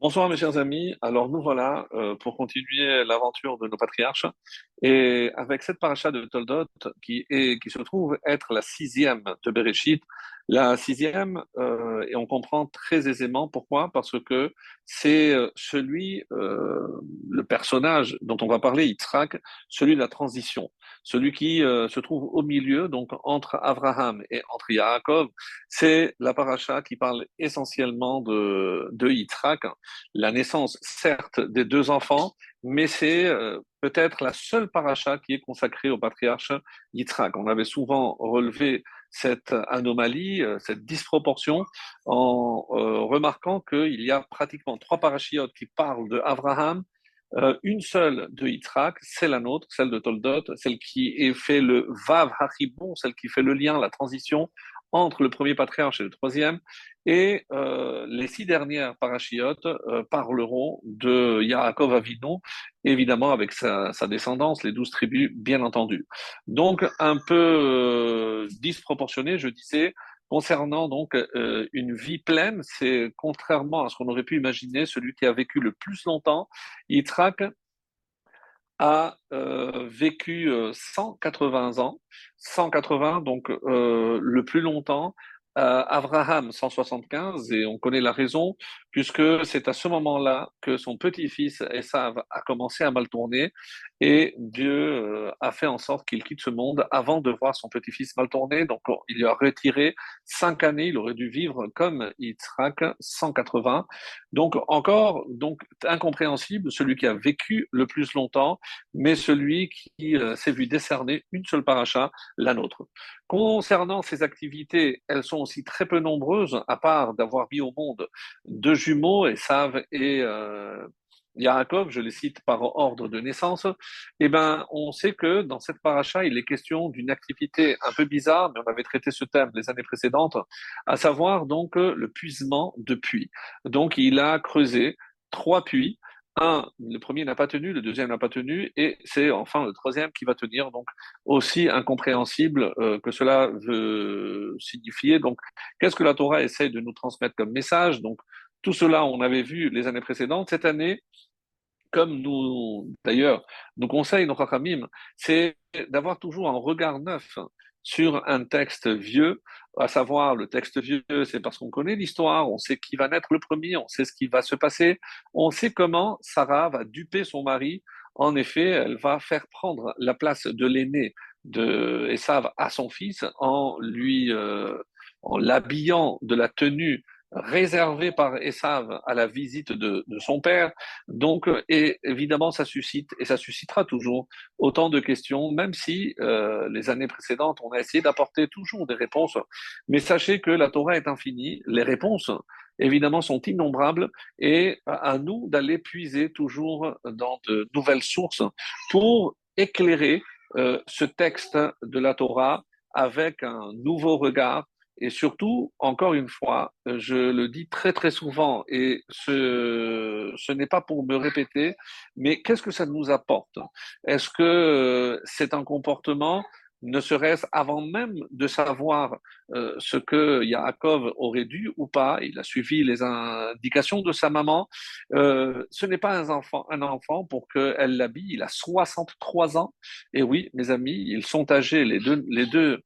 Bonsoir mes chers amis. Alors nous voilà euh, pour continuer l'aventure de nos patriarches et avec cette paracha de Toldot qui est qui se trouve être la sixième de Bereshit, la sixième euh, et on comprend très aisément pourquoi parce que c'est euh, celui le personnage dont on va parler Yitzhak, celui de la transition, celui qui se trouve au milieu donc entre Abraham et entre Yaakov, c'est la paracha qui parle essentiellement de de Yitzhak la naissance, certes, des deux enfants, mais c'est euh, peut-être la seule paracha qui est consacrée au patriarche Yitzhak. On avait souvent relevé cette anomalie, euh, cette disproportion, en euh, remarquant qu'il y a pratiquement trois parachiotes qui parlent de Abraham, une seule de Yitzhak, c'est la nôtre, celle de Toldot, celle qui est fait le Vav Hachibon, celle qui fait le lien, la transition entre le premier patriarche et le troisième, et euh, les six dernières parachiotes euh, parleront de Yaakov Avinu, évidemment avec sa, descendance, les douze tribus, bien entendu. Donc un peu euh, disproportionné, je disais, concernant donc une vie pleine, c'est contrairement à ce qu'on aurait pu imaginer, celui qui a vécu le plus longtemps, Yitzhak a vécu 180 ans, 180 donc le plus longtemps, euh, Abraham 175, et on connaît la raison, puisque c'est à ce moment-là que son petit-fils Esav a commencé à mal tourner, et Dieu euh, a fait en sorte qu'il quitte ce monde avant de voir son petit-fils mal tourner. Donc il lui a retiré cinq années, il aurait dû vivre comme Yitzhak 180. Donc encore donc incompréhensible, celui qui a vécu le plus longtemps, mais celui qui euh, s'est vu décerner une seule paracha, la nôtre. Concernant ces activités, elles sont aussi très peu nombreuses, à part d'avoir mis au monde deux jumeaux, Esav et euh, Yaakov, je les cite par ordre de naissance, eh ben, on sait que dans cette paracha, il est question d'une activité un peu bizarre, mais on avait traité ce thème les années précédentes, à savoir donc le puisement de puits. Donc, il a creusé trois puits un, le premier n'a pas tenu, le deuxième n'a pas tenu, et c'est enfin le troisième qui va tenir. Donc, aussi incompréhensible euh, que cela veut signifier. Donc, qu'est-ce que la Torah essaie de nous transmettre comme message? Donc, tout cela, on avait vu les années précédentes. Cette année, comme nous, d'ailleurs, nous conseille nos Chachamim, c'est d'avoir toujours un regard neuf sur un texte vieux, à savoir le texte vieux, c'est parce qu'on connaît l'histoire, on sait qui va naître le premier, on sait ce qui va se passer, on sait comment Sarah va duper son mari. En effet, elle va faire prendre la place de l'aîné de Esav à son fils en lui euh, en l'habillant de la tenue réservé par Esav à la visite de, son père. Donc, et évidemment, ça suscite, et ça suscitera toujours autant de questions, même si euh, les années précédentes, on a essayé d'apporter toujours des réponses. Mais sachez que la Torah est infinie, les réponses, évidemment, sont innombrables, et à nous d'aller puiser toujours dans de nouvelles sources pour éclairer euh, ce texte de la Torah avec un nouveau regard et surtout, encore une fois, je le dis très très souvent, et ce, n'est pas pour me répéter, mais qu'est-ce que ça nous apporte? Est-ce que euh, c'est un comportement, ne serait-ce avant même de savoir euh, ce que Yaakov aurait dû ou pas, il a suivi les indications de sa maman, euh, ce n'est pas un enfant, un enfant pour qu'elle l'habille, il a 63 ans, et oui, mes amis, ils sont âgés, les deux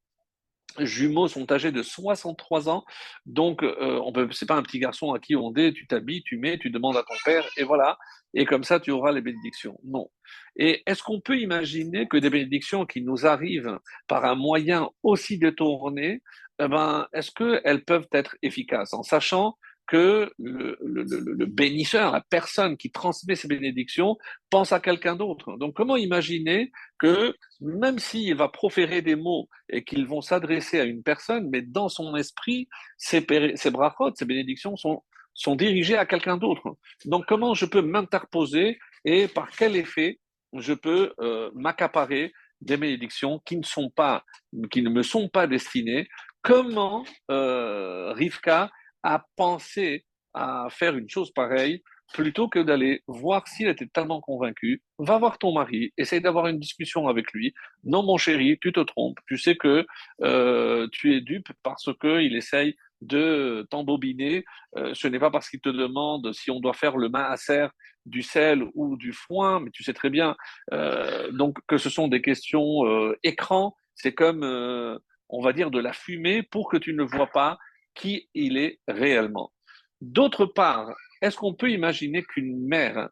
jumeaux sont âgés de 63 ans, donc euh, on peut, pas un petit garçon à qui on dit tu t'habilles, tu mets, tu demandes à ton père et voilà, et comme ça tu auras les bénédictions. Non. Et est-ce qu'on peut imaginer que des bénédictions qui nous arrivent par un moyen aussi détourné, eh ben, est-ce qu'elles peuvent être efficaces? En sachant que le, bénisseur, la personne qui transmet ces bénédictions, pense à quelqu'un d'autre. Donc comment imaginer que même s'il va proférer des mots et qu'ils vont s'adresser à une personne, mais dans son esprit, ces, ces brachot, ces bénédictions sont, sont dirigées à quelqu'un d'autre? Donc comment je peux m'interposer et par quel effet je peux euh, m'accaparer des bénédictions qui ne sont pas, qui ne me sont pas destinées? Comment euh, Rivka à penser à faire une chose pareille plutôt que d'aller voir s'il était tellement convaincu, va voir ton mari, essaye d'avoir une discussion avec lui. Non, mon chéri, tu te trompes. Tu sais que euh, tu es dupe parce qu'il essaye de t'embobiner. Euh, ce n'est pas parce qu'il te demande si on doit faire le maaser du sel ou du foin, mais tu sais très bien euh, donc que ce sont des questions écran. C'est comme, on va dire, de la fumée pour que tu ne vois pas qui il est réellement. D'autre part, est-ce qu'on peut imaginer qu'une mère,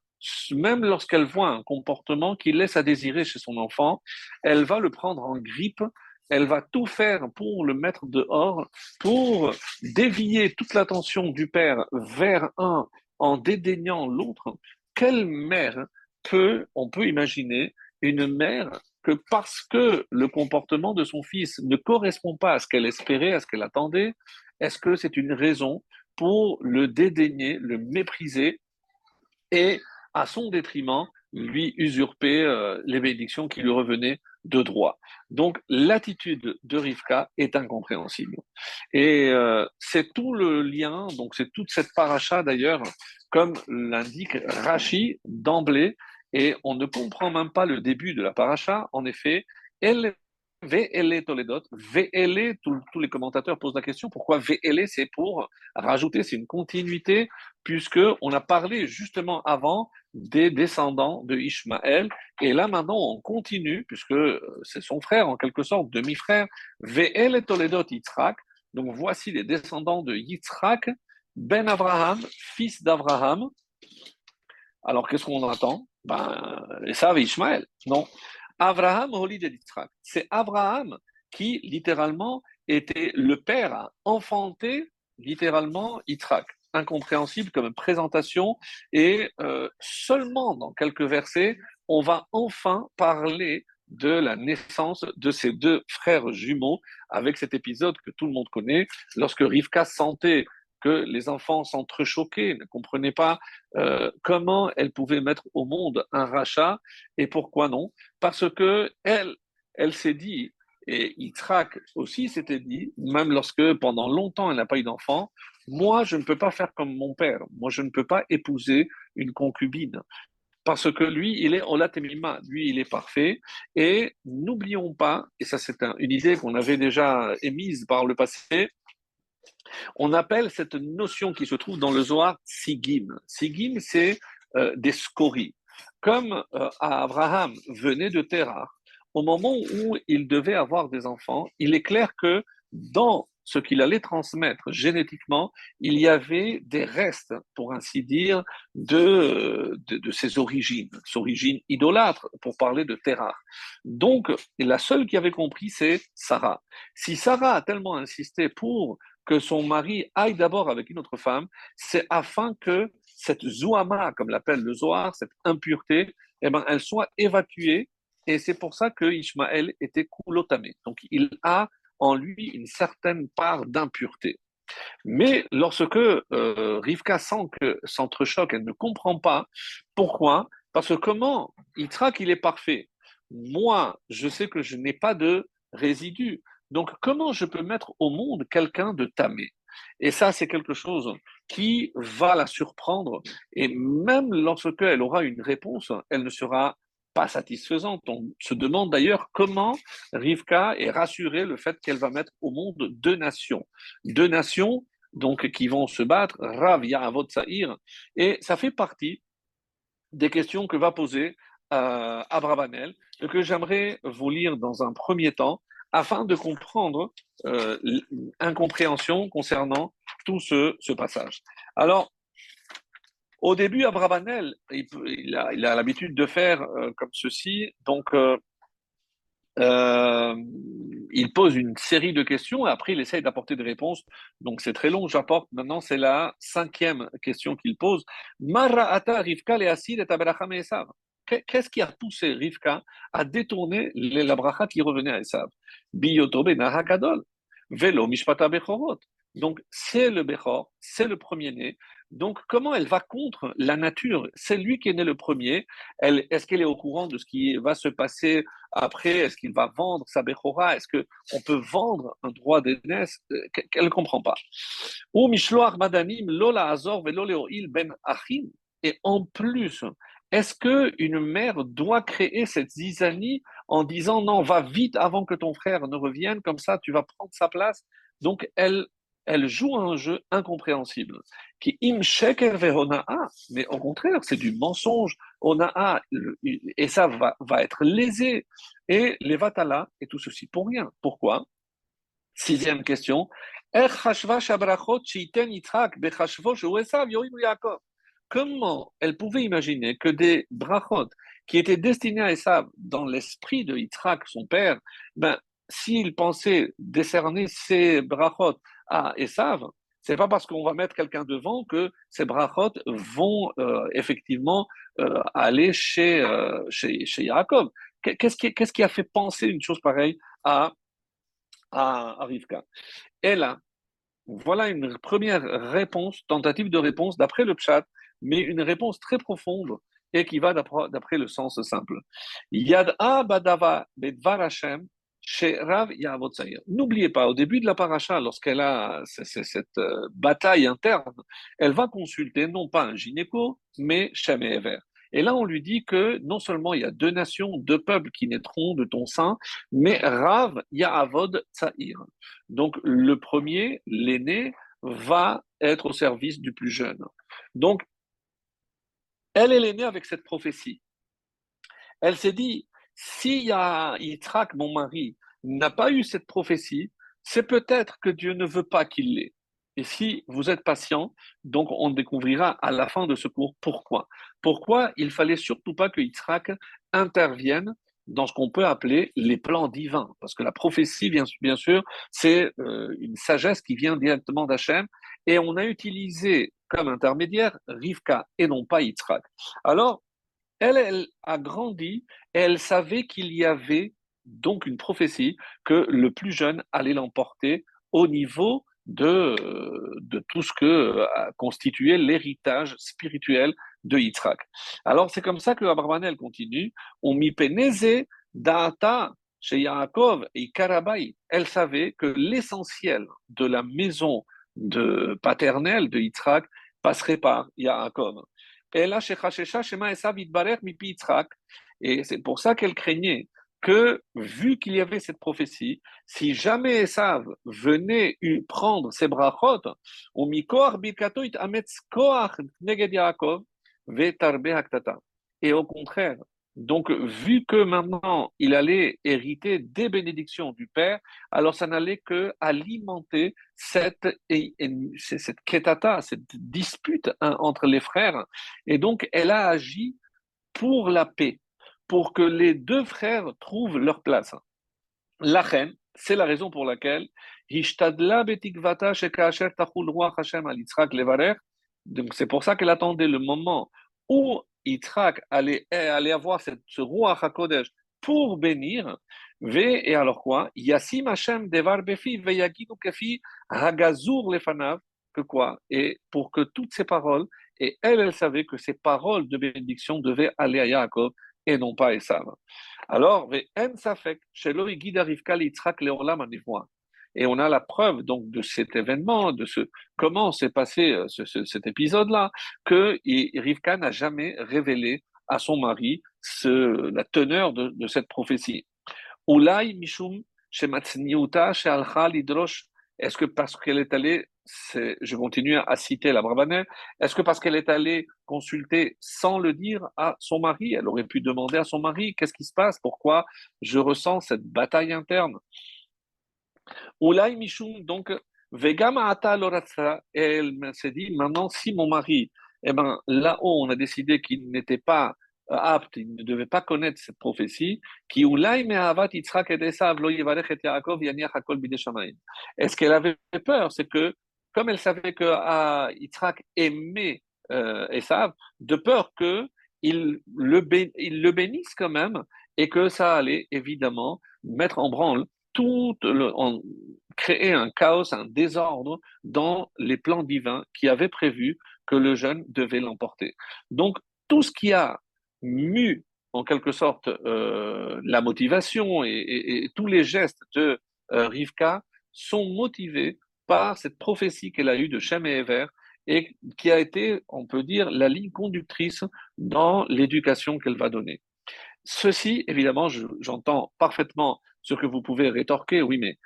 même lorsqu'elle voit un comportement qui laisse à désirer chez son enfant, elle va le prendre en grippe elle va tout faire pour le mettre dehors, pour dévier toute l'attention du père vers un en dédaignant l'autre? Quelle mère peut, on peut imaginer, une mère que parce que le comportement de son fils ne correspond pas à ce qu'elle espérait, à ce qu'elle attendait, est-ce que c'est une raison pour le dédaigner, le mépriser et, à son détriment, lui usurper euh, les bénédictions qui lui revenaient de droit? Donc l'attitude de Rivka est incompréhensible. Et euh, c'est tout le lien, donc c'est toute cette paracha d'ailleurs, comme l'indique Rashi d'emblée, et on ne comprend même pas le début de la paracha. En effet, elle VLE Toledot, VLE, tous les commentateurs posent la question pourquoi VLE c'est pour rajouter, c'est une continuité, puisque on a parlé justement avant des descendants de Ishmaël, et là maintenant on continue, puisque euh, c'est son frère en quelque sorte, demi-frère, VLE Toledot Yitzhak, donc voici les descendants de Yitzhak, Ben Abraham, fils d'Abraham. Alors qu'est-ce qu'on attend Ben, ça, Ishmaël, non Abraham C'est Abraham qui, littéralement, était le père à enfanter, littéralement, Yitzhak. Incompréhensible comme présentation. Et euh, seulement dans quelques versets, on va enfin parler de la naissance de ces deux frères jumeaux avec cet épisode que tout le monde connaît, lorsque Rivka sentait que les enfants s'entrechoquaient, ne comprenaient pas euh, comment elle pouvait mettre au monde un rachat et pourquoi non. Parce que elle, elle s'est dit, et Yitzhak aussi s'était dit, même lorsque pendant longtemps elle n'a pas eu d'enfant, moi je ne peux pas faire comme mon père, moi je ne peux pas épouser une concubine. Parce que lui, il est olatemima, lui, il est parfait. Et n'oublions pas, et ça c'est une idée qu'on avait déjà émise par le passé, on appelle cette notion qui se trouve dans le Zohar Sigim. Sigim, c'est euh, des scories. Comme euh, Abraham venait de Terah, au moment où il devait avoir des enfants, il est clair que dans ce qu'il allait transmettre génétiquement, il y avait des restes, pour ainsi dire, de, de, ses origines, ses origines idolâtres, pour parler de Terah. Donc, la seule qui avait compris, c'est Sarah. Si Sarah a tellement insisté pour que son mari aille d'abord avec une autre femme, c'est afin que cette zouama, comme l'appelle le Zohar, cette impureté, eh ben, elle soit évacuée. Et c'est pour ça que Ishmaël était coulotamé. Donc il a en lui une certaine part d'impureté. Mais lorsque euh, Rivka sent que s'entrechoque, elle ne comprend pas pourquoi. Parce que comment Yitzhak, il est parfait. Moi, je sais que je n'ai pas de résidus. Donc, comment je peux mettre au monde quelqu'un de tamé? Et ça, c'est quelque chose qui va la surprendre. Et même lorsqu'elle aura une réponse, elle ne sera pas satisfaisante. On se demande d'ailleurs comment Rivka est rassurée le fait qu'elle va mettre au monde deux nations. Deux nations donc qui vont se battre, Rav Yahavot Sa'ir. Et ça fait partie des questions que va poser euh, que j'aimerais vous lire dans un premier temps afin de comprendre euh, l'incompréhension concernant tout ce, passage. Alors, au début, Abravanel, il, il a l'habitude de faire euh, comme ceci. Donc, euh, il pose une série de questions et après, il essaye d'apporter des réponses. Donc, c'est très long. J'apporte maintenant, c'est la cinquième question qu'il pose. Mara ata rivka et Qu'est-ce qui a poussé Rivka à détourner la bracha qui revenait à Esav? Velo Mishpata Bechorot. Donc, c'est le Bechor, c'est le premier-né. Donc, comment elle va contre la nature? C'est lui qui est né le premier. est-ce qu'elle est au courant de ce qui va se passer après? Est-ce qu'il va vendre sa Bechora? Est-ce qu'on peut vendre un droit d'aînesse? Elle ne comprend pas. Ou Mishloach Madanim, Lola Azor, Velo Ben Achim. Et en plus, est-ce qu'une mère doit créer cette zizanie en disant non, va vite avant que ton frère ne revienne, comme ça tu vas prendre sa place? Donc elle, elle joue un jeu incompréhensible. Qui im mais au contraire, c'est du mensonge. Onaa, et ça va, va être lésé. Et les vatala, et tout ceci pour rien. Pourquoi? Sixième question. Comment elle pouvait imaginer que des brachot qui étaient destinés à Esav dans l'esprit de Yitzhak, son père, ben, s'il pensait décerner ces brachot à Esav, c'est pas parce qu'on va mettre quelqu'un devant que ces brachot vont euh, effectivement euh, aller chez, euh, chez, chez Yaakov. Qu'est-ce qui, qu'est-ce qui, a fait penser une chose pareille à, à, Rivka? Et là, voilà une première réponse, tentative de réponse d'après le chat, mais une réponse très profonde et qui va d'après le sens simple. Badava bedvar Hashem Rav N'oubliez pas, au début de la paracha, lorsqu'elle a cette euh, bataille interne, elle va consulter non pas un gynéco, mais Shem et Ever. Et là, on lui dit que non seulement il y a deux nations, deux peuples qui naîtront de ton sein, mais Rav Yahavod Tsaïr. Donc le premier, l'aîné, va être au service du plus jeune. Donc, elle, est l'aînée avec cette prophétie. Elle s'est dit, si Yitzhak, mon mari, n'a pas eu cette prophétie, c'est peut-être que Dieu ne veut pas qu'il l'ait. Et si vous êtes patient, donc on découvrira à la fin de ce cours pourquoi. Pourquoi il fallait surtout pas que Yitzhak intervienne dans ce qu'on peut appeler les plans divins. Parce que la prophétie, bien, bien sûr, c'est euh, une sagesse qui vient directement d'Hachem. Et on a utilisé comme intermédiaire Rivka et non pas Yitzhak. Alors, elle, elle a grandi et elle savait qu'il y avait donc une prophétie que le plus jeune allait l'emporter au niveau de, de tout ce que a constitué l'héritage spirituel de Yitzhak. Alors c'est comme ça que Abravanel continue, on mi peneze data chez Yaakov et Karabai. Elle savait que l'essentiel de la maison de paternelle de Yitzhak passerait par Yaakov. Et c'est pour ça qu'elle craignait que, vu qu'il y avait cette prophétie, si jamais Esav venait prendre ses brachot, et au contraire, donc, vu que maintenant il allait hériter des bénédictions du Père, alors ça n'allait que alimenter cette, cette cette dispute hein, entre les frères. Et donc, elle a agi pour la paix pour que les deux frères trouvent leur place. La reine, c'est la raison pour laquelle donc c'est pour ça qu'elle attendait le moment où Yitzhak allait, allait avoir cette, ce roi HaKodesh pour bénir. Et alors quoi? Yassim Hashem devar befi veyaginu kefi hagazur lefanav. Que quoi? Et pour que toutes ces paroles, et elle, elle savait que ces paroles de bénédiction devaient aller à Yaakov et non pas Esav. Alors, et on a la preuve donc de cet événement, de ce comment s'est passé euh, cet épisode-là, que Rivka n'a jamais révélé à son mari la teneur de, cette prophétie. Mishum est-ce que parce qu'elle est allée, je continue à citer la Brabanel, est-ce que parce qu'elle est allée consulter sans le dire à son mari, elle aurait pu demander à son mari qu'est-ce qui se passe, pourquoi je ressens cette bataille interne? Oulai Mishum, donc, Vegama Ata elle s'est dit maintenant, si mon mari, eh ben, là-haut, on a décidé qu'il n'était pas apte, il ne devait pas connaître cette prophétie, qui Est-ce qu'elle avait peur? C'est que, comme elle savait que ah, Yitzhak aimait euh, Esav, de peur qu'il le, il le bénisse quand même, et que ça allait évidemment mettre en branle tout le, créer un chaos, un désordre dans les plans divins qui avaient prévu que le jeune devait l'emporter. Donc, tout ce qui a mu en quelque sorte euh, la motivation et, tous les gestes de euh, Rivka sont motivés par cette prophétie qu'elle a eue de Shem et qui a été, on peut dire, la ligne conductrice dans l'éducation qu'elle va donner. Ceci, évidemment, j'entends parfaitement ce que vous pouvez rétorquer, oui, mais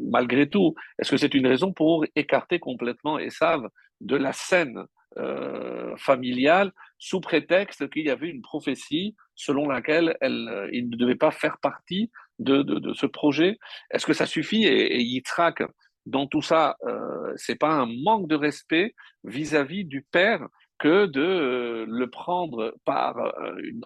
malgré tout, est-ce que c'est une raison pour écarter complètement Esav de la scène euh, familiale sous prétexte qu'il y avait une prophétie selon laquelle elle, euh, il ne devait pas faire partie de, ce projet? Est-ce que ça suffit? Et, et Yitzhak, dans tout ça, euh, c'est pas un manque de respect vis-à-vis du père que de euh, le prendre par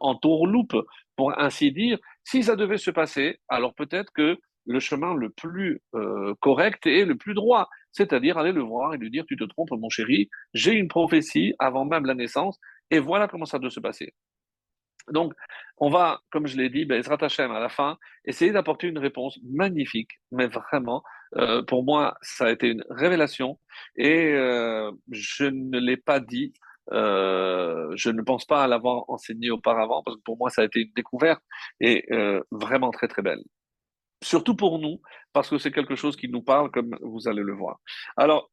en tourloupe, pour ainsi dire. Si ça devait se passer, alors peut-être que le chemin le plus euh, correct et le plus droit, c'est-à-dire aller le voir et lui dire, tu te trompes mon chéri, j'ai une prophétie avant même la naissance, et voilà comment ça doit se passer. Donc, on va, comme je l'ai dit, ben, Hashem, à la fin, essayer d'apporter une réponse magnifique, mais vraiment, euh, pour moi, ça a été une révélation, et euh, je ne l'ai pas dit je ne pense pas l'avoir enseigné auparavant parce que pour moi ça a été une découverte et vraiment très très belle surtout pour nous, parce que c'est quelque chose qui nous parle, comme vous allez le voir. Alors,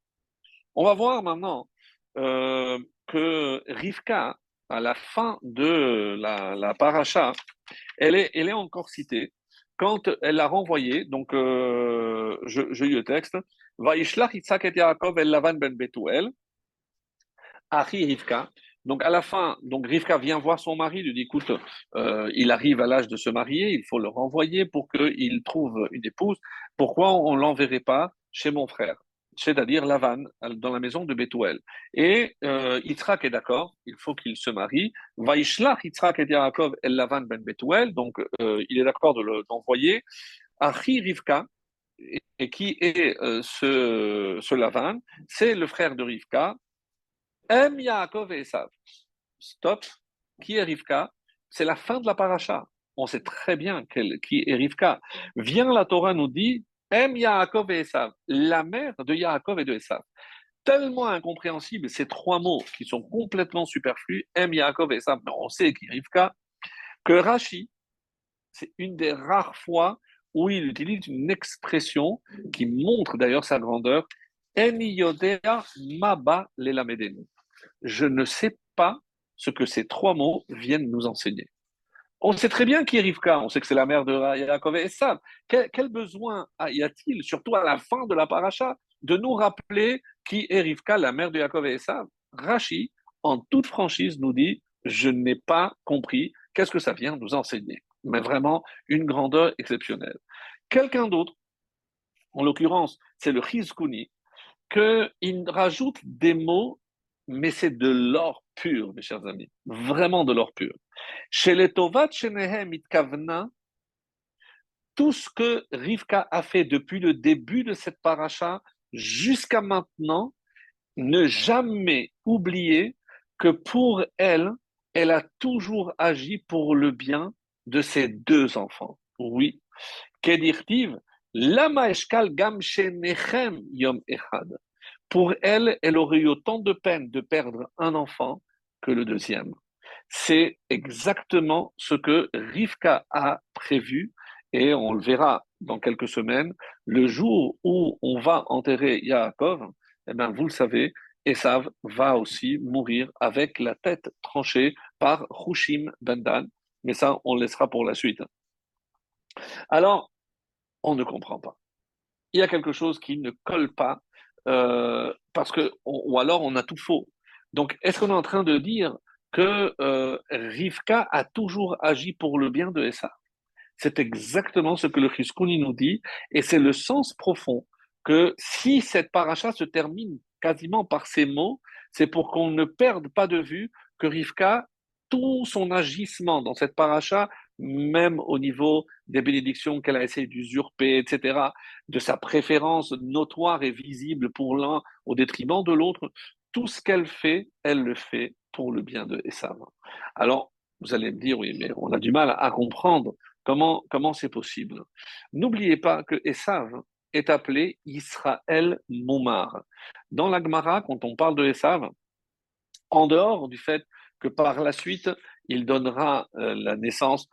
on va voir maintenant euh, que Rivka, à la fin de la, la paracha, elle est, elle est encore citée quand elle l'a renvoyé. Donc, euh, je, je lis le texte. Yitzhak et Yaakov el Lavan ben Betuel, Achi Rivka. Donc à la fin, donc Rivka vient voir son mari, lui dit écoute, euh, il arrive à l'âge de se marier, il faut le renvoyer pour qu'il trouve une épouse. Pourquoi on ne l'enverrait pas chez mon frère? C'est-à-dire Lavan, dans la maison de Bethuel. Et euh, Yitzhak est d'accord, il faut qu'il se marie. Vaishlach Yitzhak et Yaakov el Lavan ben Bethuel, donc euh, il est d'accord de l'envoyer. Achi Rivka, et, qui est euh, ce, ce Lavan C'est le frère de Rivka, M Yaakov et Esav. Stop. Qui est Rivka? C'est la fin de la paracha. On sait très bien qui est Rivka. Vient la Torah nous dit M Yaakov et Esav, la mère de Yaakov et de Esav. Tellement incompréhensible ces trois mots qui sont complètement superflus, M Yaakov et Esav, mais on sait qui est Rivka, que Rashi, c'est une des rares fois où il utilise une expression qui montre d'ailleurs sa grandeur. En yodea maba lelamedenu je ne sais pas ce que ces trois mots viennent nous enseigner. On sait très bien qui est Rivka, on sait que c'est la mère de Yaakov et. Quel, besoin y a-t-il, surtout à la fin de la paracha, de nous rappeler qui est Rivka, la mère de Yaakov et Esav? Rashi, en toute franchise, nous dit Je n'ai pas compris qu'est-ce que ça vient nous enseigner. Mais vraiment, une grandeur exceptionnelle. Quelqu'un d'autre, en l'occurrence, c'est le Chizkuni, qu'il rajoute des mots mais c'est de l'or pur, mes chers amis, vraiment de l'or pur. Chez les Tovat tout ce que Rivka a fait depuis le début de cette paracha jusqu'à maintenant, ne jamais oublier que pour elle, elle a toujours agi pour le bien de ses deux enfants. Oui. Kedirtiv, lama eshkal gam yom pour elle, elle aurait eu autant de peine de perdre un enfant que le deuxième. C'est exactement ce que Rivka a prévu et on le verra dans quelques semaines. Le jour où on va enterrer Yaakov, eh bien, vous le savez, Esav va aussi mourir avec la tête tranchée par Hushim Bendan. Mais ça, on le laissera pour la suite. Alors, on ne comprend pas. Il y a quelque chose qui ne colle pas euh, parce que, ou alors on a tout faux. Donc, est-ce qu'on est en train de dire que euh, Rivka a toujours agi pour le bien de Essa? C'est exactement ce que le Chiskouni nous dit, et c'est le sens profond que si cette paracha se termine quasiment par ces mots, c'est pour qu'on ne perde pas de vue que Rivka, tout son agissement dans cette paracha même au niveau des bénédictions qu'elle a essayé d'usurper, etc., de sa préférence notoire et visible pour l'un au détriment de l'autre, tout ce qu'elle fait, elle le fait pour le bien de Esav. Alors, vous allez me dire, oui, mais on a du mal à comprendre comment c'est possible. N'oubliez pas que Esav est appelé Israël Moumar. Dans la Gemara, quand on parle de Esav, en dehors du fait que par la suite, il donnera euh, la naissance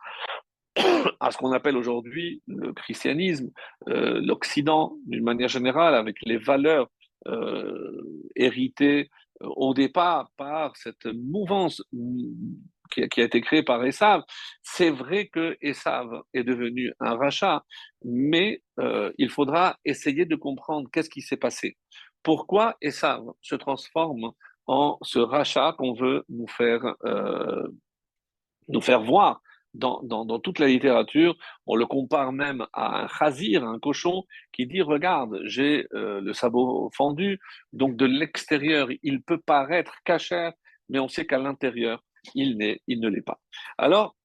à ce qu'on appelle aujourd'hui le christianisme, euh, l'Occident d'une manière générale, avec les valeurs euh, héritées au départ par cette mouvance qui, a été créé par Esav. C'est vrai que Esav est devenu un rachat, mais euh, il faudra essayer de comprendre qu'est-ce qui s'est passé. Pourquoi Esav se transforme en ce rachat qu'on veut nous faire, euh, nous faire voir? Dans, toute la littérature, on le compare même à un chazir, un cochon, qui dit Regarde, j'ai euh, le sabot fendu, donc de l'extérieur, il peut paraître cachère, mais on sait qu'à l'intérieur, il, il ne l'est pas. Alors,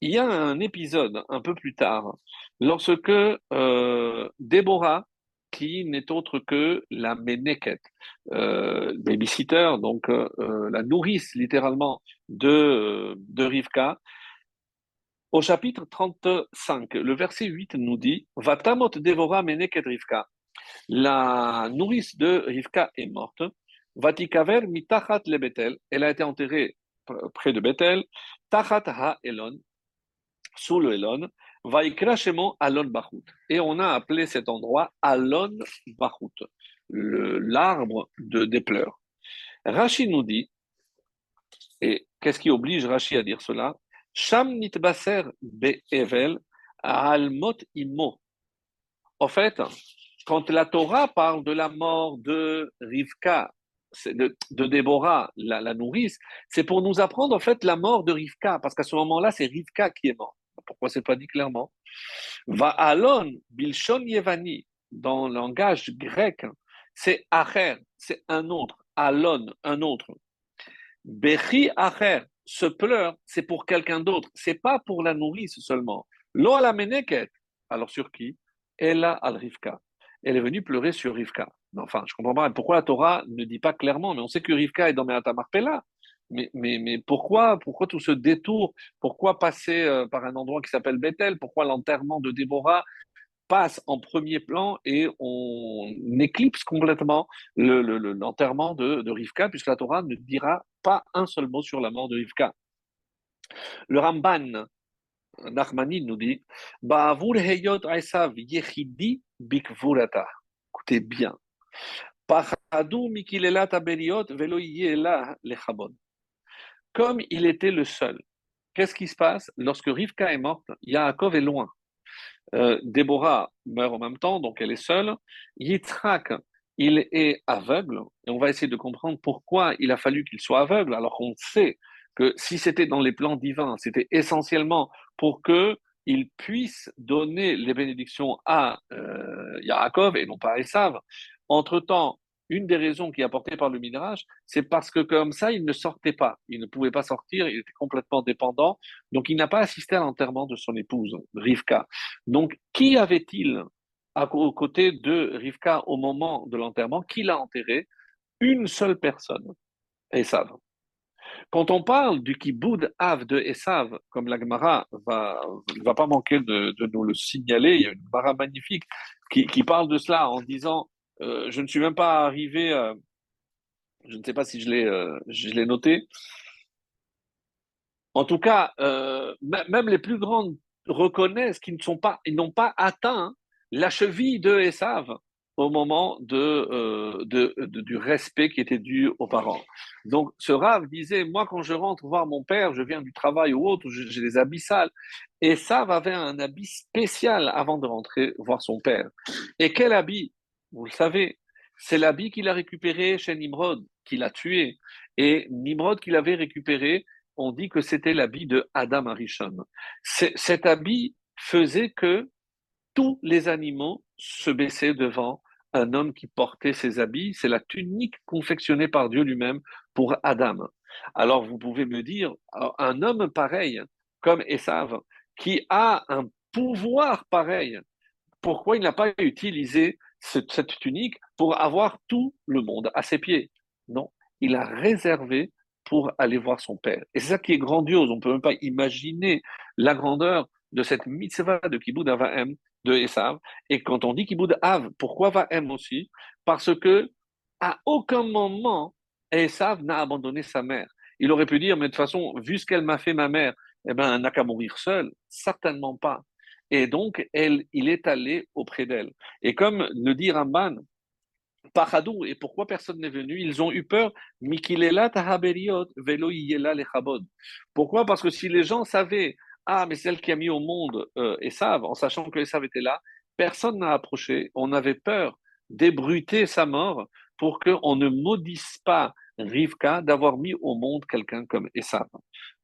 il y a un épisode un peu plus tard, lorsque euh, Déborah, qui n'est autre que la Ménéket, euh, babysitter, donc euh, la nourrice littéralement de, de Rivka, au chapitre 35, le verset 8 nous dit Vatamot devora meneket Rivka. La nourrice de Rivka est morte. Vatikaver mitachat le Betel. Elle a été enterrée près de Bethel. Tachat ha Elon. Sous le Elon. Vaikra shemo Alon. Et on a appelé cet endroit Alon Bachut, l'arbre de, des pleurs. Rashi nous dit, et qu'est-ce qui oblige Rashi à dire cela? Sham nitbaser be'evel almot imo. En fait, quand la Torah parle de la mort de Rivka, de, de Déborah, la, nourrice, c'est pour nous apprendre en fait la mort de Rivka, parce qu'à ce moment-là, c'est Rivka qui est mort. Pourquoi c'est pas dit clairement? Va alon bilshon yevani dans le langage grec, c'est acher, c'est un autre. Alon, un autre. Bechi acher, se pleure, c'est pour quelqu'un d'autre. C'est pas pour la nourrice seulement. Lo la. Alors sur qui? Ella al Rivka. Elle est venue pleurer sur Rivka. Enfin, je comprends pas pourquoi la Torah ne dit pas clairement, mais on sait que Rivka est dans Meata Marpella. Mais, mais, mais pourquoi, pourquoi tout ce détour? Pourquoi passer euh, par un endroit qui s'appelle Bethel? Pourquoi l'enterrement de Déborah passe en premier plan et on éclipse complètement l'enterrement le, de, de, Rivka, puisque la Torah ne dira pas un seul mot sur la mort de Rivka. Le Ramban, Nachmani nous dit Écoutez bien. Comme il était le seul, qu'est-ce qui se passe? Lorsque Rivka est morte Yaakov est loin. Euh, Déborah meurt en même temps, donc elle est seule. Yitzhak, il est aveugle, et on va essayer de comprendre pourquoi il a fallu qu'il soit aveugle, alors qu'on sait que si c'était dans les plans divins, c'était essentiellement pour que il puisse donner les bénédictions à euh, Yaakov et non pas à Esav. Entre-temps, une des raisons qui est apportée par le Midrash, c'est parce que comme ça, il ne sortait pas. Il ne pouvait pas sortir, il était complètement dépendant. Donc, il n'a pas assisté à l'enterrement de son épouse, Rivka. Donc, qui avait-il aux côtés de Rivka au moment de l'enterrement Qui l'a enterré? Une seule personne, Esav. Quand on parle du kiboud Av de Esav, comme la Gemara va, ne va pas manquer de, nous le signaler, il y a une Gemara magnifique qui, qui parle de cela en disant euh, je ne suis même pas arrivé, euh, je ne sais pas si je l'ai, euh, je l'ai noté. En tout cas, même les plus grandes reconnaissent qu'ils ne sont pas, ils n'ont pas atteint la cheville de Esav au moment de, du respect qui était dû aux parents. Donc, ce Rav disait, moi, quand je rentre voir mon père, je viens du travail ou autre, j'ai des habits sales. Et Esav avait un habit spécial avant de rentrer voir son père. Et quel habit? Vous le savez, c'est l'habit qu'il a récupéré chez Nimrod, qu'il a tué. Et Nimrod qu'il avait récupéré, on dit que c'était l'habit de Adam Arishon. Cet habit faisait que tous les animaux se baissaient devant un homme qui portait ces habits. C'est la tunique confectionnée par Dieu lui-même pour Adam. Alors vous pouvez me dire, un homme pareil, comme Esav, qui a un pouvoir pareil, pourquoi il n'a pas utilisé cette, tunique pour avoir tout le monde à ses pieds. Non, il a réservé pour aller voir son père. Et c'est ça qui est grandiose. On ne peut même pas imaginer la grandeur de cette mitzvah de Kibbutz Avahem de Esav. Et quand on dit Kibbutz Av, pourquoi Vahem aussi? Parce que à aucun moment Esav n'a abandonné sa mère. Il aurait pu dire, mais de toute façon, vu ce qu'elle m'a fait ma mère, eh ben, elle n'a qu'à mourir seule. Certainement pas. Et donc, elle, il est allé auprès d'elle. Et comme le dit Ramban, Pachadou, et pourquoi personne n'est venu? Ils ont eu peur. Pourquoi? Parce que si les gens savaient, ah, mais celle qui a mis au monde euh, Esav, en sachant que Esav était là, personne n'a approché. On avait peur d'ébruiter sa mort pour qu'on ne maudisse pas Rivka d'avoir mis au monde quelqu'un comme Esav.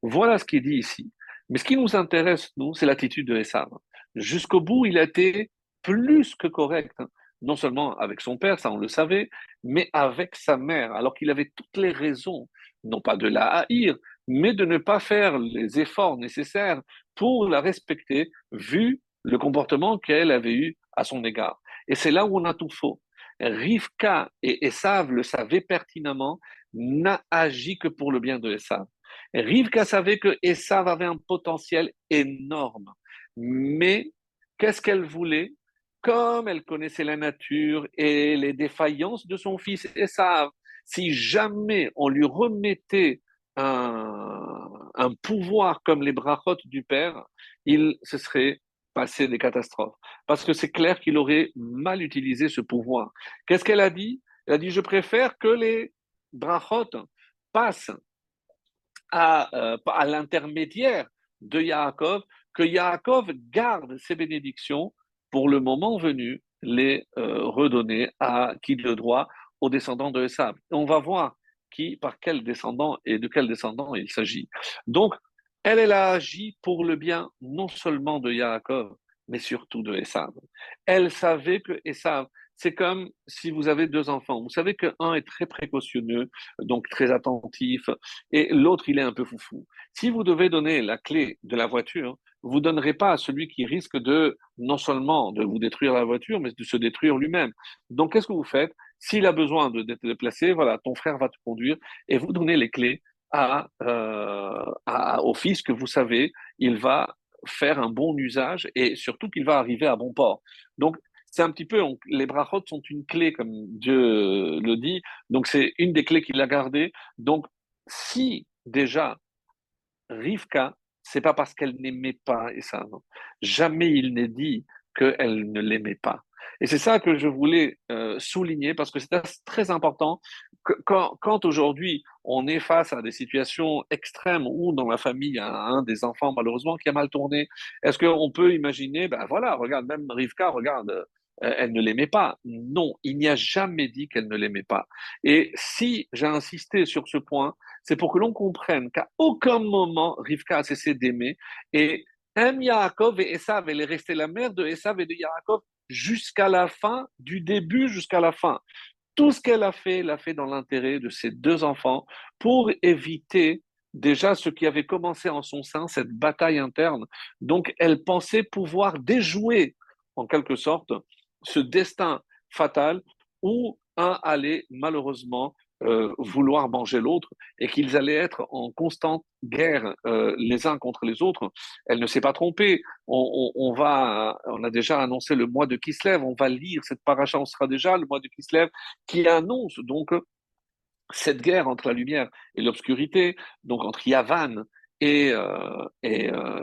Voilà ce qu'il dit ici. Mais ce qui nous intéresse, nous, c'est l'attitude de Esav. Jusqu'au bout, il a été plus que correct, non seulement avec son père, ça on le savait, mais avec sa mère, alors qu'il avait toutes les raisons, non pas de la haïr, mais de ne pas faire les efforts nécessaires pour la respecter, vu le comportement qu'elle avait eu à son égard. Et c'est là où on a tout faux. Rivka et Esav le savaient pertinemment, n'a agi que pour le bien de Esav. Rivka savait que Esav avait un potentiel énorme, mais qu'est-ce qu'elle voulait? Comme elle connaissait la nature et les défaillances de son fils Esav, si jamais on lui remettait un, pouvoir comme les brachot du père, il se serait passé des catastrophes. Parce que c'est clair qu'il aurait mal utilisé ce pouvoir. Qu'est-ce qu'elle a dit? Elle a dit, je préfère que les brachot passent euh, à, l'intermédiaire de Yaakov, que Yaakov garde ses bénédictions pour le moment venu, les euh, redonner à qui de droit aux descendants de Esav. On va voir qui, par quel descendant et de quel descendant il s'agit. Donc, elle, elle a agi pour le bien non seulement de Yaakov, mais surtout de Esav. Elle savait que Esav, c'est comme si vous avez deux enfants. Vous savez qu'un est très précautionneux, donc très attentif, et l'autre, il est un peu foufou. Si vous devez donner la clé de la voiture, vous ne donnerez pas à celui qui risque de, non seulement de vous détruire la voiture, mais de se détruire lui-même. Donc, qu'est-ce que vous faites? S'il a besoin de d'être déplacé, voilà, ton frère va te conduire, et vous donnez les clés euh, à, au fils que vous savez, il va faire un bon usage et surtout qu'il va arriver à bon port. Donc, c'est un petit peu, les brachot sont une clé, comme Dieu le dit. Donc, c'est une des clés qu'il a gardées. Donc, si déjà Rivka, c'est pas parce qu'elle n'aimait pas et ça, jamais il n'est dit qu'elle ne l'aimait pas. Et c'est ça que je voulais euh, souligner parce que c'est très important. quand, quand aujourd'hui on est face à des situations extrêmes où dans la famille il y a un des enfants malheureusement qui a mal tourné, est-ce qu'on peut imaginer, ben voilà, regarde, même Rivka, regarde, euh, elle ne l'aimait pas. Non, il n'y a jamais dit qu'elle ne l'aimait pas. Et si j'ai insisté sur ce point, c'est pour que l'on comprenne qu'à aucun moment Rivka a cessé d'aimer et aime Yaakov et Esav, elle est restée la mère de Esav et de Yaakov jusqu'à la fin, du début jusqu'à la fin. Tout ce qu'elle a fait, elle a fait dans l'intérêt de ses deux enfants pour éviter déjà ce qui avait commencé en son sein, cette bataille interne. Donc elle pensait pouvoir déjouer en quelque sorte ce destin fatal où un allait malheureusement euh, vouloir manger l'autre et qu'ils allaient être en constante guerre euh, les uns contre les autres. Elle ne s'est pas trompée. On, va, on a déjà annoncé le mois de Kislev. On va lire cette paracha. On sera déjà le mois de Kislev qui annonce donc cette guerre entre la lumière et l'obscurité, donc entre Yavan et, euh,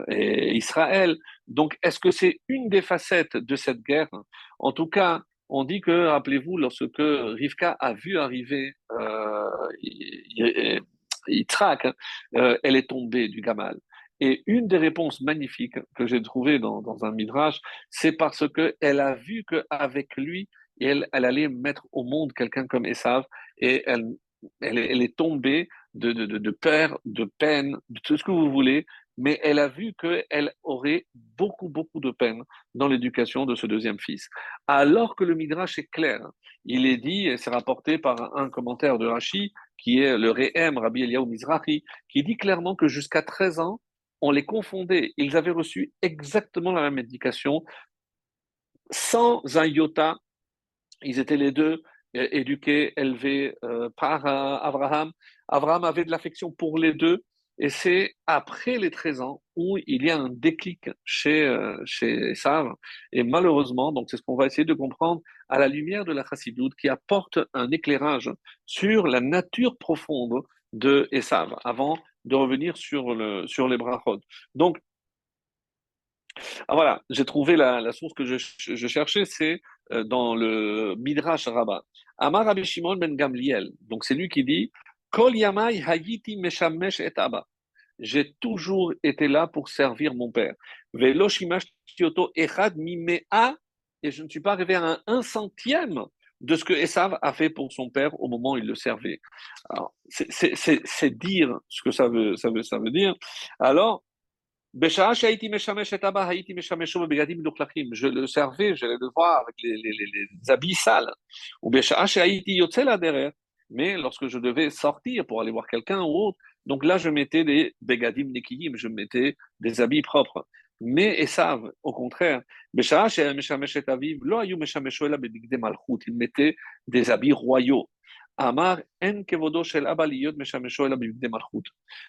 et, Israël. Donc, est-ce que c'est une des facettes de cette guerre? En tout cas, on dit que, rappelez-vous, lorsque Rivka a vu arriver euh, Yitzhak, euh, elle est tombée du gamal. Et une des réponses magnifiques que j'ai trouvées dans, un midrash, c'est parce qu'elle a vu qu'avec lui, elle, allait mettre au monde quelqu'un comme Esav, et elle, est tombée de, de, de, peur, de peine, de tout ce que vous voulez, mais elle a vu qu'elle aurait beaucoup, beaucoup de peine dans l'éducation de ce deuxième fils. Alors que le Midrash est clair, il est dit, et c'est rapporté par un commentaire de Rashi, qui est le Rehem, Rabbi Eliyahu Mizrahi, qui dit clairement que jusqu'à 13 ans, on les confondait. Ils avaient reçu exactement la même éducation, sans un iota. Ils étaient les deux euh, éduqués, élevés euh, par euh, Abraham. Abraham avait de l'affection pour les deux, et c'est après les 13 ans où il y a un déclic chez, euh, chez Et malheureusement, donc c'est ce qu'on va essayer de comprendre à la lumière de la chassidoute qui apporte un éclairage sur la nature profonde de Esav avant de revenir sur, le, sur les brachot. Donc, ah voilà, j'ai trouvé la, source que je, je cherchais, c'est euh, dans le Midrash Rabbah. Amar Rabbi Shimon ben Gamliel. Donc c'est lui qui dit Kol yamai hayiti meshamesh et abba. J'ai toujours été là pour servir mon père. Velo shimash tioto echad mimea. Et je ne suis pas arrivé à un, centième de ce que Esav a fait pour son père au moment où il le servait. C'est dire ce que ça veut, ça veut, ça veut dire. Alors, je le servais, j'allais le voir avec les, les, les, habits sales. Ou mais lorsque je devais sortir pour aller voir quelqu'un ou autre, donc là je mettais des begadim nekiyim, je mettais des habits propres. Mais Esav, au contraire, il mettait des habits royaux.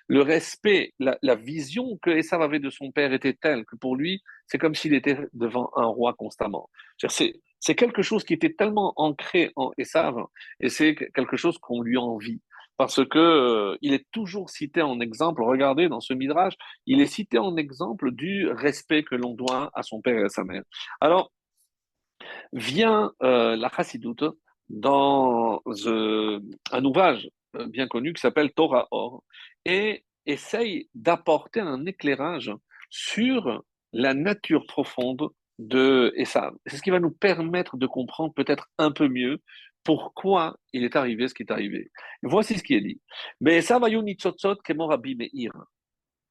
Le respect, la, vision que Esav avait de son père était telle que pour lui, c'est comme s'il était devant un roi constamment. C'est quelque chose qui était tellement ancré en Esav et c'est quelque chose qu'on lui envie. Parce que euh, il est toujours cité en exemple, regardez dans ce midrash, il est cité en exemple du respect que l'on doit à son père et à sa mère. Alors, vient euh, la chassidoute dans euh, un ouvrage euh, bien connu qui s'appelle Torah Or et essaye d'apporter un éclairage sur la nature profonde de Esav. C'est ce qui va nous permettre de comprendre peut-être un peu mieux pourquoi il est arrivé ce qui est arrivé. Voici ce qui est dit. Mais Rabbi Meir.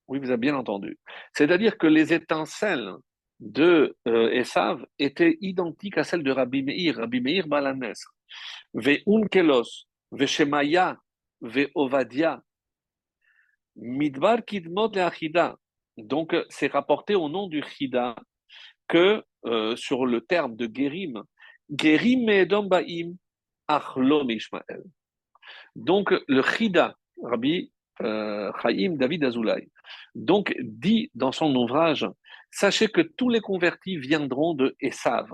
Oui, vous avez bien entendu. C'est-à-dire que les étincelles de euh, Esav étaient identiques à celles de Rabbi Meir, Rabbi Meir Balanes. Ve'unkelos, Ve'shemaya, Ve'ovadia, Midbar Kidmot Le'achida. Donc, c'est rapporté au nom du Chida que euh, sur le terme de Gerim, Gerim Me'edom Ba'im, Achlom Ishmael. Donc, le Chida, Rabbi euh, Chaim David Azoulay, donc dit dans son ouvrage Sachez que tous les convertis viendront de Esav.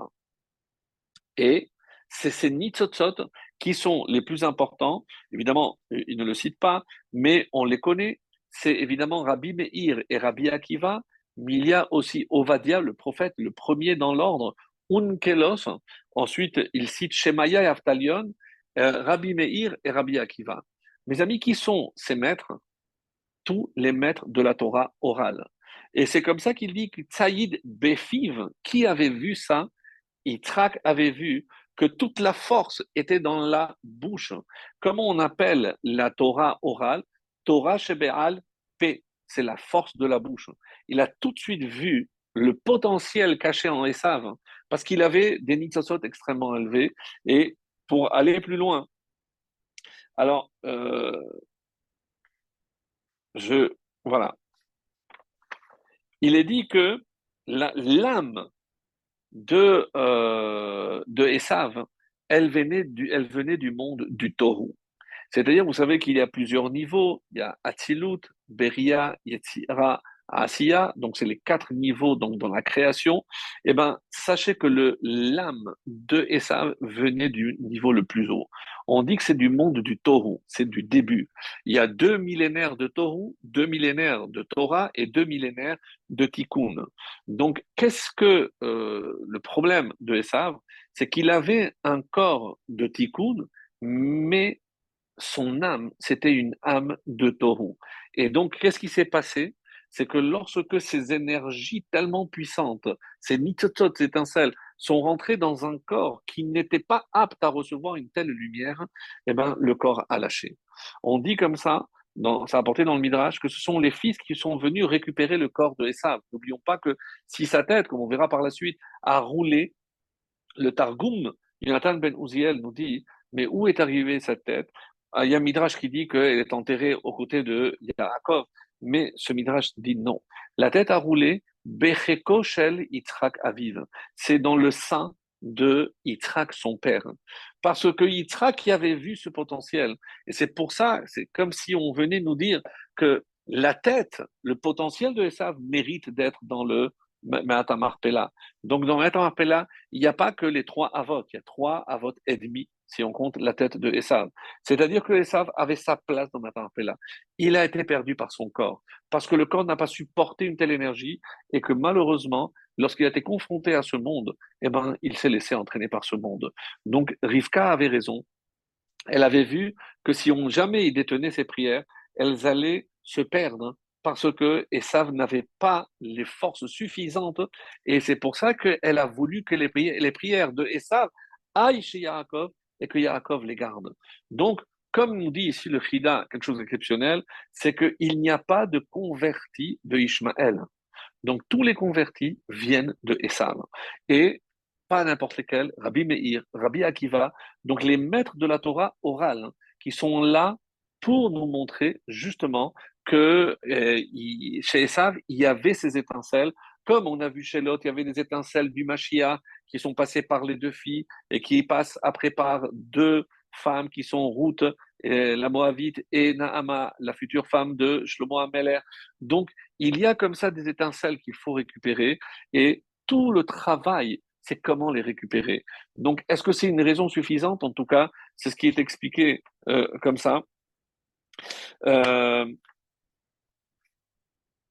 Et c'est ces nitzotzot qui sont les plus importants. Évidemment, il ne le cite pas, mais on les connaît. C'est évidemment Rabbi Meir et Rabbi Akiva, mais il y a aussi Ovadia, le prophète, le premier dans l'ordre, Unkelos. Ensuite, il cite Shemaya et Aftalion, euh, Rabbi Meir et Rabbi Akiva. Mes amis, qui sont ces maîtres? Tous les maîtres de la Torah orale. Et c'est comme ça qu'il dit que Tsaïd Befiv, qui avait vu ça? Yitzhak avait vu que toute la force était dans la bouche. Comment on appelle la Torah orale? Torah Shebe'al P, c'est la force de la bouche. Il a tout de suite vu le potentiel caché en Esav, parce qu'il avait des nitzosot extrêmement élevés. Et pour aller plus loin, alors, euh, je, voilà. Il est dit que l'âme de, euh, Esav, elle venait, du, monde du taureau. C'est-à-dire, vous savez qu'il y a plusieurs niveaux. Il y a Atzilut, Beria, Yetzira, Asiya, donc c'est les quatre niveaux donc, dans la création. Eh ben, sachez que le l'âme de Esav venait du niveau le plus haut. On dit que c'est du monde du taureau, c'est du début. Il y a deux millénaires de taureau, deux millénaires de Torah et deux millénaires de Tikkun. Donc, qu'est-ce que euh, le problème de Esav C'est qu'il avait un corps de Tikkun, mais son âme, c'était une âme de taureau. Et donc, qu'est-ce qui s'est passé? C'est que lorsque ces énergies tellement puissantes, ces nitzotzot, ces étincelles, sont rentrées dans un corps qui n'était pas apte à recevoir une telle lumière, eh ben, le corps a lâché. On dit comme ça, dans, ça a apporté dans le Midrash, que ce sont les fils qui sont venus récupérer le corps de Esav. N'oublions pas que si sa tête, comme on verra par la suite, a roulé, le Targum, Jonathan ben Uziel nous dit, mais où est arrivée cette tête? Il y a Midrash qui dit qu'elle est enterrée aux côtés de Yaakov, mais ce Midrash dit non. La tête a roulé, Becheko Shel Yitzhak Aviv. C'est dans le sein de Yitzhak, son père. Parce que Yitzhak qui avait vu ce potentiel. Et c'est pour ça, c'est comme si on venait nous dire que la tête, le potentiel de Esav mérite d'être dans le Marpella. Donc dans Marpella, il n'y a pas que les trois avots, il y a trois avots et demi si on compte la tête de Esav. C'est-à-dire que Esav avait sa place dans Matanpela. Il a été perdu par son corps, parce que le corps n'a pas supporté une telle énergie, et que malheureusement, lorsqu'il a été confronté à ce monde, eh ben, il s'est laissé entraîner par ce monde. Donc Rivka avait raison, elle avait vu que si on jamais il détenait ses prières, elles allaient se perdre parce que Esav n'avait pas les forces suffisantes et c'est pour ça qu'elle a voulu que les prières, les prières de Esav aillent chez Yaakov et que Yaakov les garde. Donc, comme nous dit ici le Chida, quelque chose d'exceptionnel, c'est qu'il n'y a pas de convertis de Ishmaël. Donc tous les convertis viennent de Esav. Et pas n'importe lesquels, Rabbi Meir, Rabbi Akiva, donc les maîtres de la Torah orale, hein, qui sont là pour nous montrer justement que euh, chez Esav, il y avait ces étincelles, comme on a vu chez l'autre, il y avait des étincelles du Machia qui sont passées par les deux filles et qui passent après par deux femmes qui sont Ruth, la Moabite, et Naama, la future femme de Shlomo Ameler. Donc, il y a comme ça des étincelles qu'il faut récupérer et tout le travail, c'est comment les récupérer. Donc, est-ce que c'est une raison suffisante? En tout cas, c'est ce qui est expliqué euh, comme ça. Euh,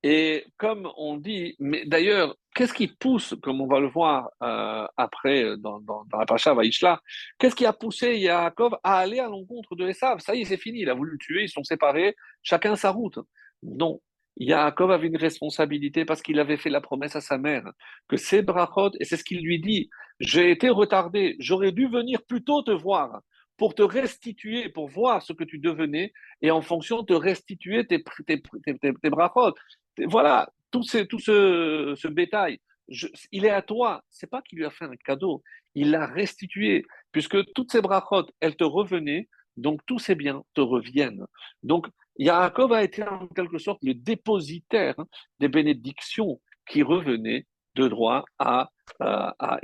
et comme on dit, mais d'ailleurs, qu'est-ce qui pousse, comme on va le voir euh, après euh, dans, la Pacha Vaishla, qu'est-ce qui a poussé Yaakov à aller à l'encontre de Esav? Ça y est, c'est fini, il a voulu le tuer, ils sont séparés, chacun sa route. Non, Yaakov avait une responsabilité parce qu'il avait fait la promesse à sa mère que c'est brachot, et c'est ce qu'il lui dit, j'ai été retardé, j'aurais dû venir plus tôt te voir pour te restituer, pour voir ce que tu devenais, et en fonction te restituer tes, tes, tes, tes brachot voilà, tout, tout ce, bétail, il est à toi. C'est pas qu'il lui a fait un cadeau, il l'a restitué, puisque toutes ces brachotes, elles te revenaient, donc tous ces biens te reviennent. Donc Yaakov a été en quelque sorte le dépositaire des bénédictions qui revenaient de droit à, à.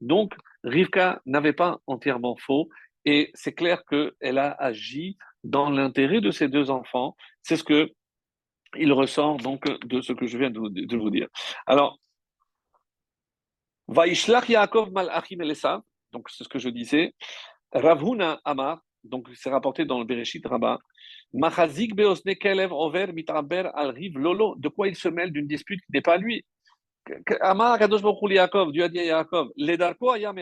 Donc Rivka n'avait pas entièrement faux, et c'est clair qu'elle a agi dans l'intérêt de ses deux enfants. C'est ce que il ressort donc de ce que je viens de vous, dire. Alors, Vaishlach Yaakov Malachim Esav, donc c'est ce que je disais. Ravuna Amar, donc c'est rapporté dans le Bereshit Rabbah. Machazik Beosne Kelev Over Mitraber Al Riv Lolo, de quoi il se mêle d'une dispute qui n'est pas lui? Amar Kadosh Yaakov, Dieu a dit à Yaakov, Ledarko Ayam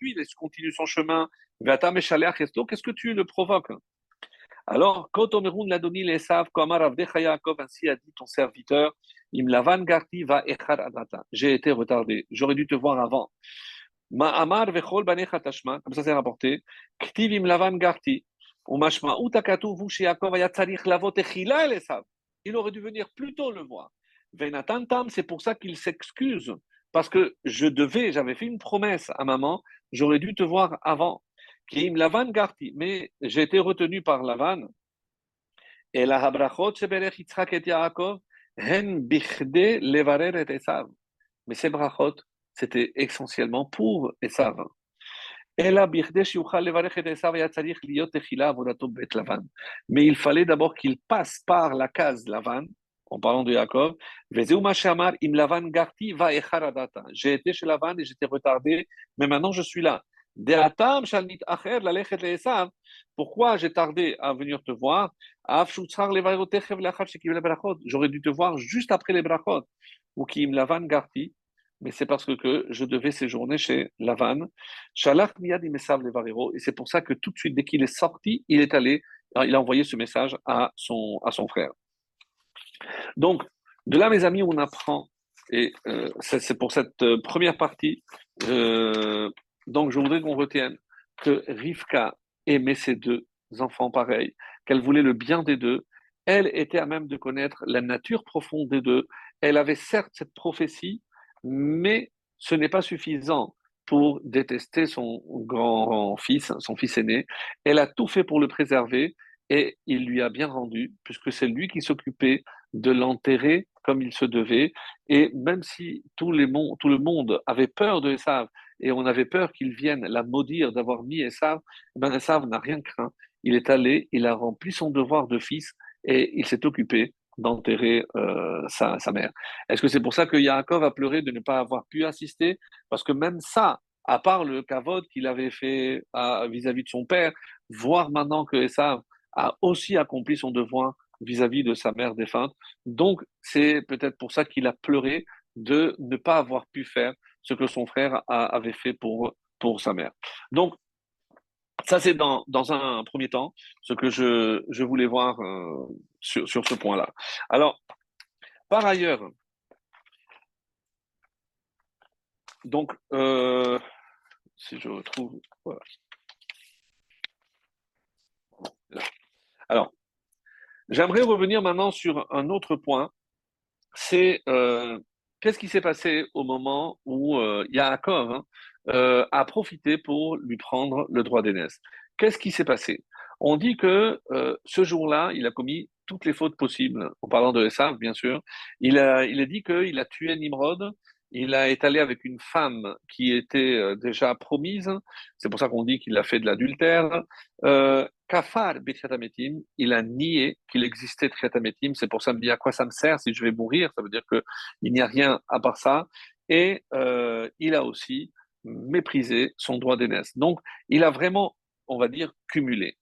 lui il continue son chemin. Vata Meshalech qu'est-ce que tu le provoques? Alors, quand Omeroun l'a donné les savent, comme Yaakov, ainsi a dit ton serviteur, Imlavan Garti va Echad Adata. J'ai été retardé, j'aurais dû te voir avant. Ma'amar vechol banecha tashma, comme ça c'est rapporté. Ktiv Imlavan Garti. Umashma utakatu vushi Yaakov ayatzarich lavot echila el Il aurait dû venir plus tôt le voir. Venatantam, c'est pour ça qu'il s'excuse. Parce que je devais, j'avais fait une promesse à maman, j'aurais dû te voir avant. Kim Lavan Garti, mais j'ai été retenu par Lavan. Et la Habrachot Sheberech Yitzhak et Yaakov, Hen Bichde Levarer et Esav. Mais ces brachot, c'était essentiellement pour Esav. Mais il fallait d'abord qu'il passe par la case Lavan, en parlant de Yaakov. Vezeuma Shamar Im Lavan Garti va Echaradata. J'ai été chez Lavan et j'étais retardé, mais maintenant je suis là. Pourquoi j'ai tardé à venir te voir? J'aurais dû te voir juste après les brachot. Ou qui lavan garti, mais c'est parce que je devais séjourner chez Lavan. Et c'est pour ça que tout de suite, dès qu'il est sorti, il est allé, il a envoyé ce message à son, à son frère. Donc, de là, mes amis, on apprend, et euh, c'est pour cette euh, première partie, euh, donc, je voudrais qu'on retienne que Rivka aimait ses deux enfants pareils, qu'elle voulait le bien des deux. Elle était à même de connaître la nature profonde des deux. Elle avait certes cette prophétie, mais ce n'est pas suffisant pour détester son grand-fils, son fils aîné. Elle a tout fait pour le préserver et il lui a bien rendu, puisque c'est lui qui s'occupait de l'enterrer comme il se devait. Et même si tout, le monde avait peur de Esav et on avait peur qu'il vienne la maudire d'avoir mis Esav, eh ben Esav n'a rien craint. Il est allé, il a rempli son devoir de fils et il s'est occupé d'enterrer euh, sa, mère. Est-ce que c'est pour ça que Yaakov a pleuré de ne pas avoir pu assister? Parce que même ça, à part le kavod qu'il avait fait vis-à-vis de son père, voir maintenant que Esav a aussi accompli son devoir vis-à-vis de sa mère défunte. Donc, c'est peut-être pour ça qu'il a pleuré de ne pas avoir pu faire ce que son frère avait fait pour, sa mère. Donc, Ça, c'est dans, un premier temps ce que je, voulais voir euh, sur, ce point-là. Alors, par ailleurs, donc, euh, si je retrouve. Alors, j'aimerais revenir maintenant sur un autre point. C'est euh, qu'est-ce qui s'est passé au moment où euh, Yaakov hein, euh, a profité pour lui prendre le droit d'aînesse? Qu'est-ce qui s'est passé? On dit que euh, ce jour-là, il a commis toutes les fautes possibles, en parlant de Esav, bien sûr. Il a, il a dit qu'il a tué Nimrod, il a étalé avec une femme qui était euh, déjà promise, c'est pour ça qu'on dit qu'il a fait de l'adultère. Euh, Kafar il a nié qu'il existait Triatametim, c'est pour ça qu'il me dit à quoi ça me sert si je vais mourir, ça veut dire qu'il n'y a rien à part ça. Et euh, il a aussi mépriser son droit d'aînesse. Donc, il a vraiment, on va dire, cumulé.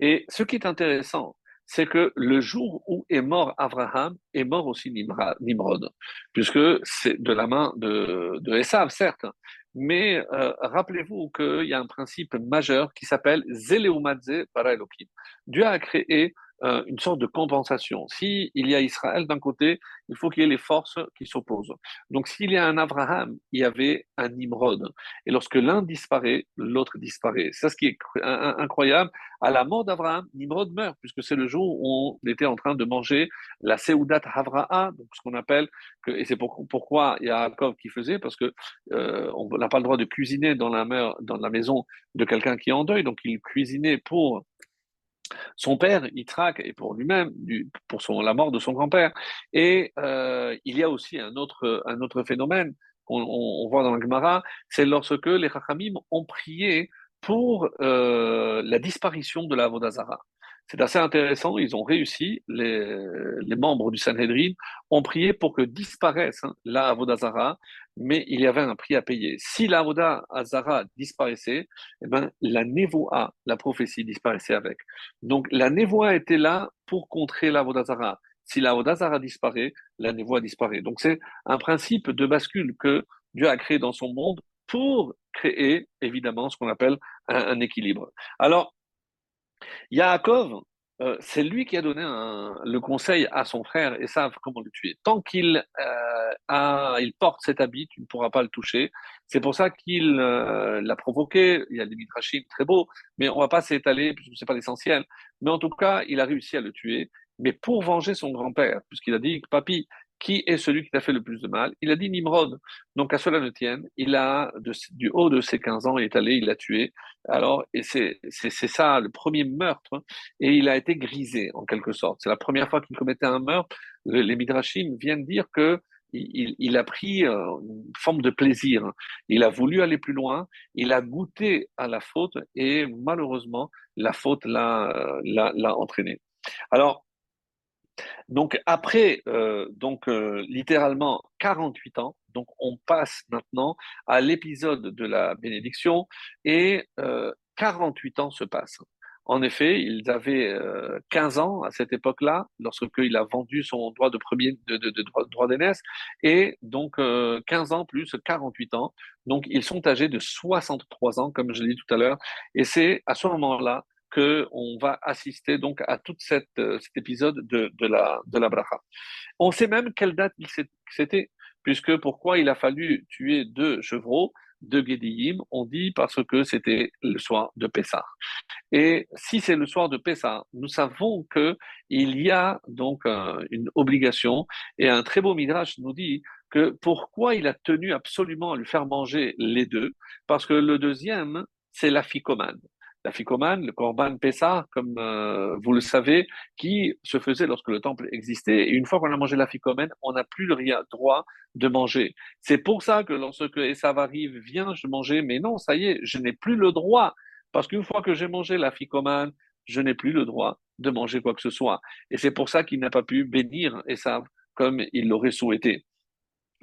Et ce qui est intéressant, c'est que le jour où est mort Abraham, est mort aussi Nimrod, puisque c'est de la main de, de Esav, certes, mais euh, rappelez-vous qu'il y a un principe majeur qui s'appelle Zeleumadze para Elohim. Dieu a créé euh, une sorte de compensation. S'il y a Israël d'un côté, il faut qu'il y ait les forces qui s'opposent. Donc s'il y a un Abraham, il y avait un Nimrod. Et lorsque l'un disparaît, l'autre disparaît. C'est ce qui est incroyable. À la mort d'Abraham, Nimrod meurt, puisque c'est le jour où on était en train de manger la Seudat Havra'a, donc ce qu'on appelle, et c'est pourquoi il y a Jacob qui faisait, parce que euh, on n'a pas le droit de cuisiner dans la, dans la maison de quelqu'un qui est en deuil, donc il cuisinait pour son père, Yitzhak, et pour lui-même, pour la mort de son grand-père. Et euh, il y a aussi un autre, phénomène qu'on on, voit dans le Gemara, c'est lorsque les Chachamim ont prié pour euh, la disparition de la Vodazara. C'est assez intéressant, ils ont réussi, les, les, membres du Sanhedrin ont prié pour que disparaisse hein, la Avodazara, mais il y avait un prix à payer. Si la Avodazara disparaissait, eh ben, la Nevoa, la prophétie, disparaissait avec. Donc la Nevoa était là pour contrer la Avodazara. Si la Avodazara disparaît, la Nevoa disparaît. Donc c'est un principe de bascule que Dieu a créé dans son monde pour créer évidemment ce qu'on appelle un, un équilibre. Alors, Yaakov, euh, c'est lui qui a donné le conseil à son frère et savent comment le tuer. Tant qu'il euh, il porte cet habit, tu ne pourras pas le toucher. C'est pour ça qu'il euh, l'a provoqué. Il y a des midrashim très beaux, mais on va pas s'étaler puisque c'est pas l'essentiel. Mais en tout cas, il a réussi à le tuer. Mais pour venger son grand-père, puisqu'il a dit, papy, qui est celui qui t'a fait le plus de mal? Il a dit Nimrod. Donc à cela ne tienne, il a, du haut de ses 15 ans, il est allé, il l'a tué. Alors, et c'est ça le premier meurtre, et il a été grisé en quelque sorte. C'est la première fois qu'il commettait un meurtre. Les Midrashim viennent dire que il, a pris euh, une forme de plaisir. Il a voulu aller plus loin, il a goûté à la faute, et malheureusement, la faute l'a entraîné. Alors, donc après, euh, donc euh, littéralement 48 ans, donc on passe maintenant à l'épisode de la bénédiction et euh, 48 ans se passent. En effet, ils avaient 15 ans à cette époque-là, lorsqu'il a vendu son droit de premier droit d'aînesse, et donc 15 ans plus 48 ans. Donc ils sont âgés de 63 ans, comme je l'ai dit tout à l'heure, et c'est à ce moment-là qu'on va assister donc à tout euh, cet épisode de, de, la, de bracha. On sait même quelle date c'était, puisque pourquoi il a fallu tuer deux chevreaux, deux Gédiyim, on dit parce que c'était le soir de Pessah. Et si c'est le soir de Pessah, nous savons que il y a donc une obligation, et un très beau midrash nous dit que pourquoi il a tenu absolument à lui faire manger les deux, parce que le deuxième, c'est la ficomane la ficomane, le Corban Pessah, comme euh, vous le savez, qui se faisait lorsque le temple existait. Et une fois qu'on a mangé la ficomane, on n'a plus le droit de manger. C'est pour ça que lorsque Esav arrive, vient, je manger, mais non, ça y est, je n'ai plus le droit. Parce qu'une fois que j'ai mangé la ficomane, je n'ai plus le droit de manger quoi que ce soit. Et c'est pour ça qu'il n'a pas pu bénir Esav comme il l'aurait souhaité.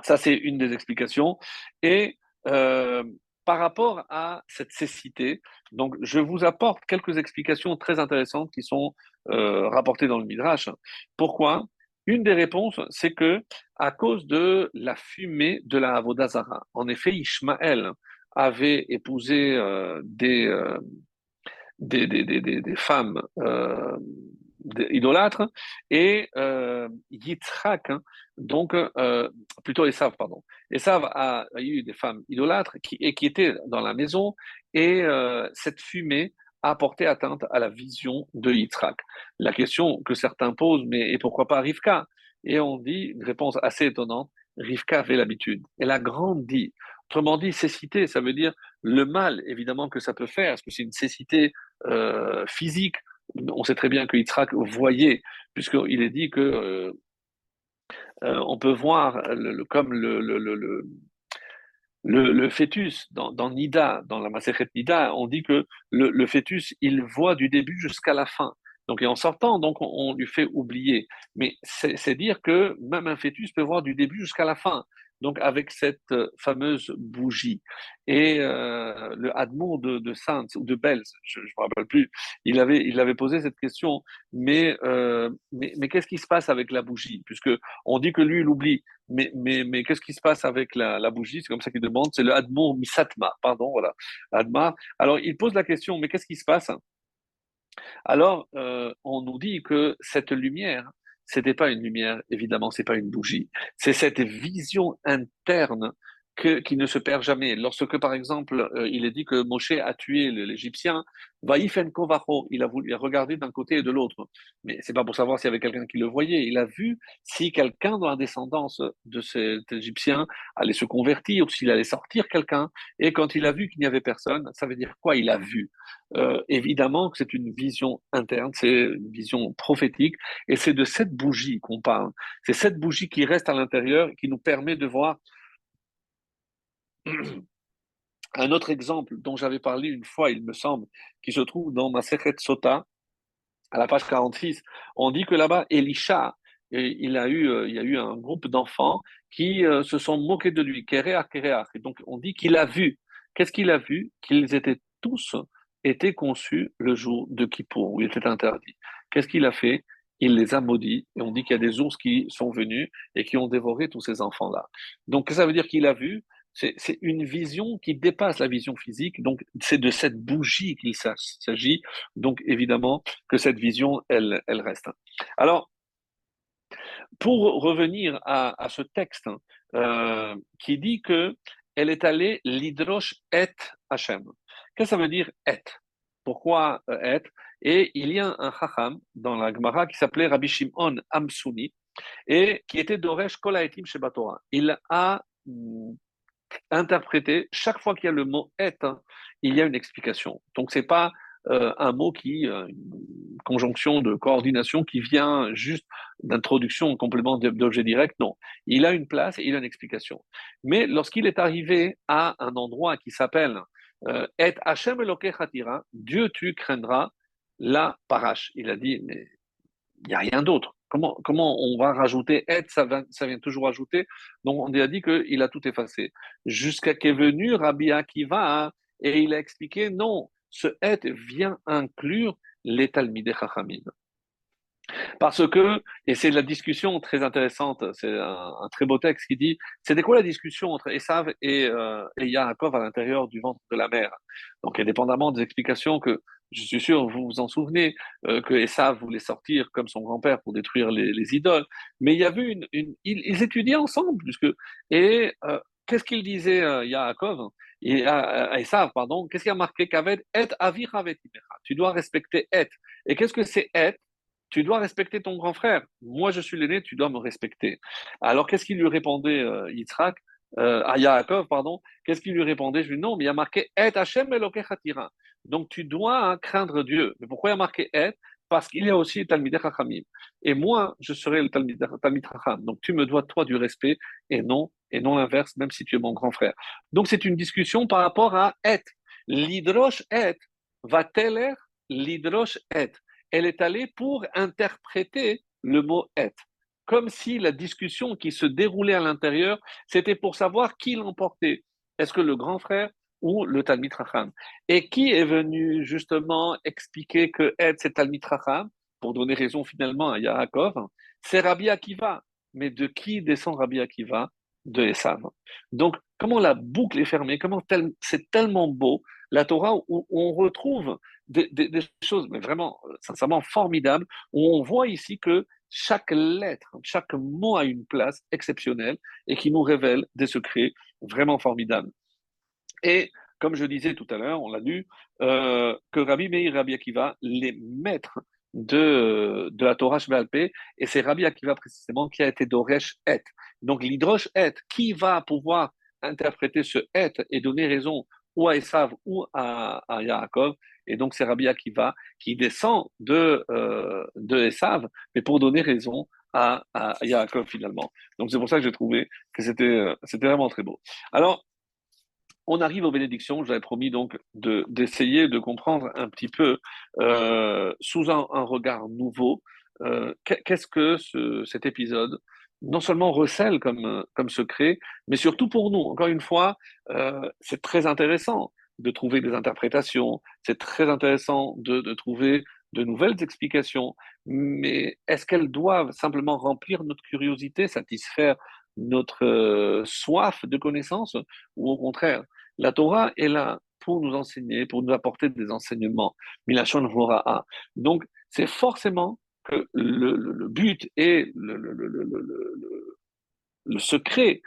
Ça, c'est une des explications. Et euh, par rapport à cette cécité, je vous apporte quelques explications très intéressantes qui sont euh, rapportées dans le Midrash. Pourquoi? Une des réponses, c'est que à cause de la fumée de la Avodazara. En effet, Ishmaël avait épousé euh, euh, des femmes idolâtres, et euh, Yitzhak, hein, donc euh, plutôt Esav, pardon. Esav a, a, eu des femmes idolâtres qui, et qui étaient dans la maison, et euh, cette fumée a porté atteinte à la vision de Yitzhak. La question que certains posent, mais et pourquoi pas Rivka? Et on dit, une réponse assez étonnante, Rivka avait l'habitude. Elle a grandi. Autrement dit, cécité, ça veut dire le mal, évidemment, que ça peut faire. Est-ce que c'est une cécité euh, physique On sait très bien que Yitzhak voyait, puisqu'il est dit que euh, euh, on peut voir comme le, le fœtus, dans, Nida, dans la Maseret Nida, on dit que le, fœtus, il voit du début jusqu'à la fin. Donc, et en sortant, donc, on, on lui fait oublier. Mais c'est dire que même un fœtus peut voir du début jusqu'à la fin donc avec cette euh, fameuse bougie. Et euh, le Admon de, de Saints ou de Bells, je ne me rappelle plus, il avait, il avait posé cette question, mais, euh, mais, mais qu'est-ce qui se passe avec la bougie? Puisque on dit que lui, il oublie, mais, mais, mais qu'est-ce qui se passe avec la, la bougie? C'est comme ça qu'il demande, c'est le Admon Misatma, pardon, voilà, Adma. Alors il pose la question, mais qu'est-ce qui se passe? Alors, euh, on nous dit que cette lumière, c'était pas une lumière, évidemment, c'est pas une bougie. C'est cette vision interne que, qui ne se perd jamais. Lorsque, par exemple, euh, il est dit que Moshe a tué l'Égyptien, il a regarder d'un côté et de l'autre. Mais c'est pas pour savoir s'il y avait quelqu'un qui le voyait. Il a vu si quelqu'un dans la descendance de cet Égyptien allait se convertir ou s'il allait sortir quelqu'un. Et quand il a vu qu'il n'y avait personne, ça veut dire quoi? Il a vu. Euh, évidemment que c'est une vision interne, c'est une vision prophétique, et c'est de cette bougie qu'on parle. C'est cette bougie qui reste à l'intérieur qui nous permet de voir un autre exemple dont j'avais parlé une fois, il me semble, qui se trouve dans ma Sechet Sota, à la page 46, on dit que là-bas, Elisha, il a eu, euh, il y a eu un groupe d'enfants qui euh, se sont moqués de lui, Kéréach, Kéréach. Et donc, on dit qu'il a vu. Qu'est-ce qu'il a vu? Qu'ils étaient tous étaient conçus le jour de Kippour, où il était interdit. Qu'est-ce qu'il a fait? Il les a maudits, et on dit qu'il y a des ours qui sont venus et qui ont dévoré tous ces enfants-là. Donc, ça veut dire qu'il a vu c'est une vision qui dépasse la vision physique. Donc, c'est de cette bougie qu'il s'agit. Donc, évidemment, que cette vision, elle, reste. Alors, pour revenir à, ce texte euh, qui dit que elle est allée l'hydroche et Hachem. Qu'est-ce que ça veut dire et? Pourquoi euh, et? Et il y a un chacham dans la Gemara qui s'appelait Rabbi Shimon Amsuni et qui était d'Oresh Kolaetim Shebatora. Il a interpréter, chaque fois qu'il y a le mot être, hein, il y a une explication. Donc, c'est pas euh, un mot qui, euh, une conjonction de coordination qui vient juste d'introduction en complément d'objet direct. Non, il a une place et il a une explication. Mais lorsqu'il est arrivé à un endroit qui s'appelle euh, Et Hachem Dieu tu craindras la parache. Il a dit, mais il n'y a rien d'autre. Comment, on va rajouter être ça, ça vient toujours ajouter. Donc on a dit qu'il a tout effacé. Jusqu'à qu'est venu Rabbi Akiva hein, et il a expliqué non, ce être vient inclure les Talmidei Chachamim. Parce que, et c'est la discussion très intéressante, c'est un, très beau texte qui dit, c'était quoi la discussion entre Esav et, euh, et Yaakov à l'intérieur du ventre de la mer Donc, indépendamment des explications que je suis sûr, vous vous en souvenez, euh, que Esav voulait sortir comme son grand-père pour détruire les, les, idoles. Mais il y avait une, une ils, étudiaient ensemble, puisque et euh, qu'est-ce qu'il disait euh, Yaakov et à, Esav, pardon, qu'est-ce qui a marqué Kaved Et Tu dois respecter Et. Et qu'est-ce que c'est Et tu dois respecter ton grand frère. Moi, je suis l'aîné, tu dois me respecter. Alors, qu'est-ce qu'il lui répondait, euh, Yitzhak euh, à Yaakov, pardon, qu'est-ce qu'il lui répondait? Je lui dis non, mais il y a marqué Et Hashem Donc tu dois craindre Dieu. Mais pourquoi il y a marqué Et Parce qu'il y a aussi Talmid Chachamim. Et moi, je serai le Talmid Chacham. Donc tu me dois, toi, du respect et non, et non l'inverse, même si tu es mon grand frère. Donc c'est une discussion par rapport à Et. L'hydroche Et va-t-elle l'hydroche Et Elle est allée pour interpréter le mot Et comme si la discussion qui se déroulait à l'intérieur, c'était pour savoir qui l'emportait. Est-ce que le grand frère ou le Talmid Racham Et qui est venu justement expliquer que Ed, c'est Talmid Racham, pour donner raison finalement à Yaakov C'est Rabbi Akiva. Mais de qui descend Rabbi Akiva? De Esav. Donc, comment la boucle est fermée? Comment c'est tellement beau la Torah où on retrouve des, choses, mais vraiment, sincèrement, formidables, où on voit ici que chaque lettre, chaque mot a une place exceptionnelle et qui nous révèle des secrets vraiment formidables. Et comme je disais tout à l'heure, on l'a lu, euh, que Rabbi Meir Rabbi Akiva, les maîtres de, de la Torah Shvealpé, et c'est Rabbi Akiva précisément qui a été Doresh Et. Donc l'Hydrosh Et, qui va pouvoir interpréter ce Et et donner raison ou à Esav ou à, à Yaakov, et donc c'est Rabbi Akiva qui descend de, euh, de Esav, mais pour donner raison à, à Yaakov finalement. Donc c'est pour ça que j'ai trouvé que c'était, euh, c'était vraiment très beau. Alors, on arrive aux bénédictions. J'avais promis donc de, d'essayer de comprendre un petit peu euh, sous un, regard nouveau euh, qu'est-ce que ce, cet épisode non seulement recèle comme, secret, mais surtout pour nous. Encore une fois, euh, c'est très intéressant de trouver des interprétations, c'est très intéressant de trouver de nouvelles explications, mais est-ce qu'elles doivent simplement remplir notre curiosité, satisfaire notre euh, soif de connaissance, ou au contraire, la Torah est là pour nous enseigner, pour nous apporter des enseignements. Milachon Hora'a. Donc, c'est forcément que le, but et le, secret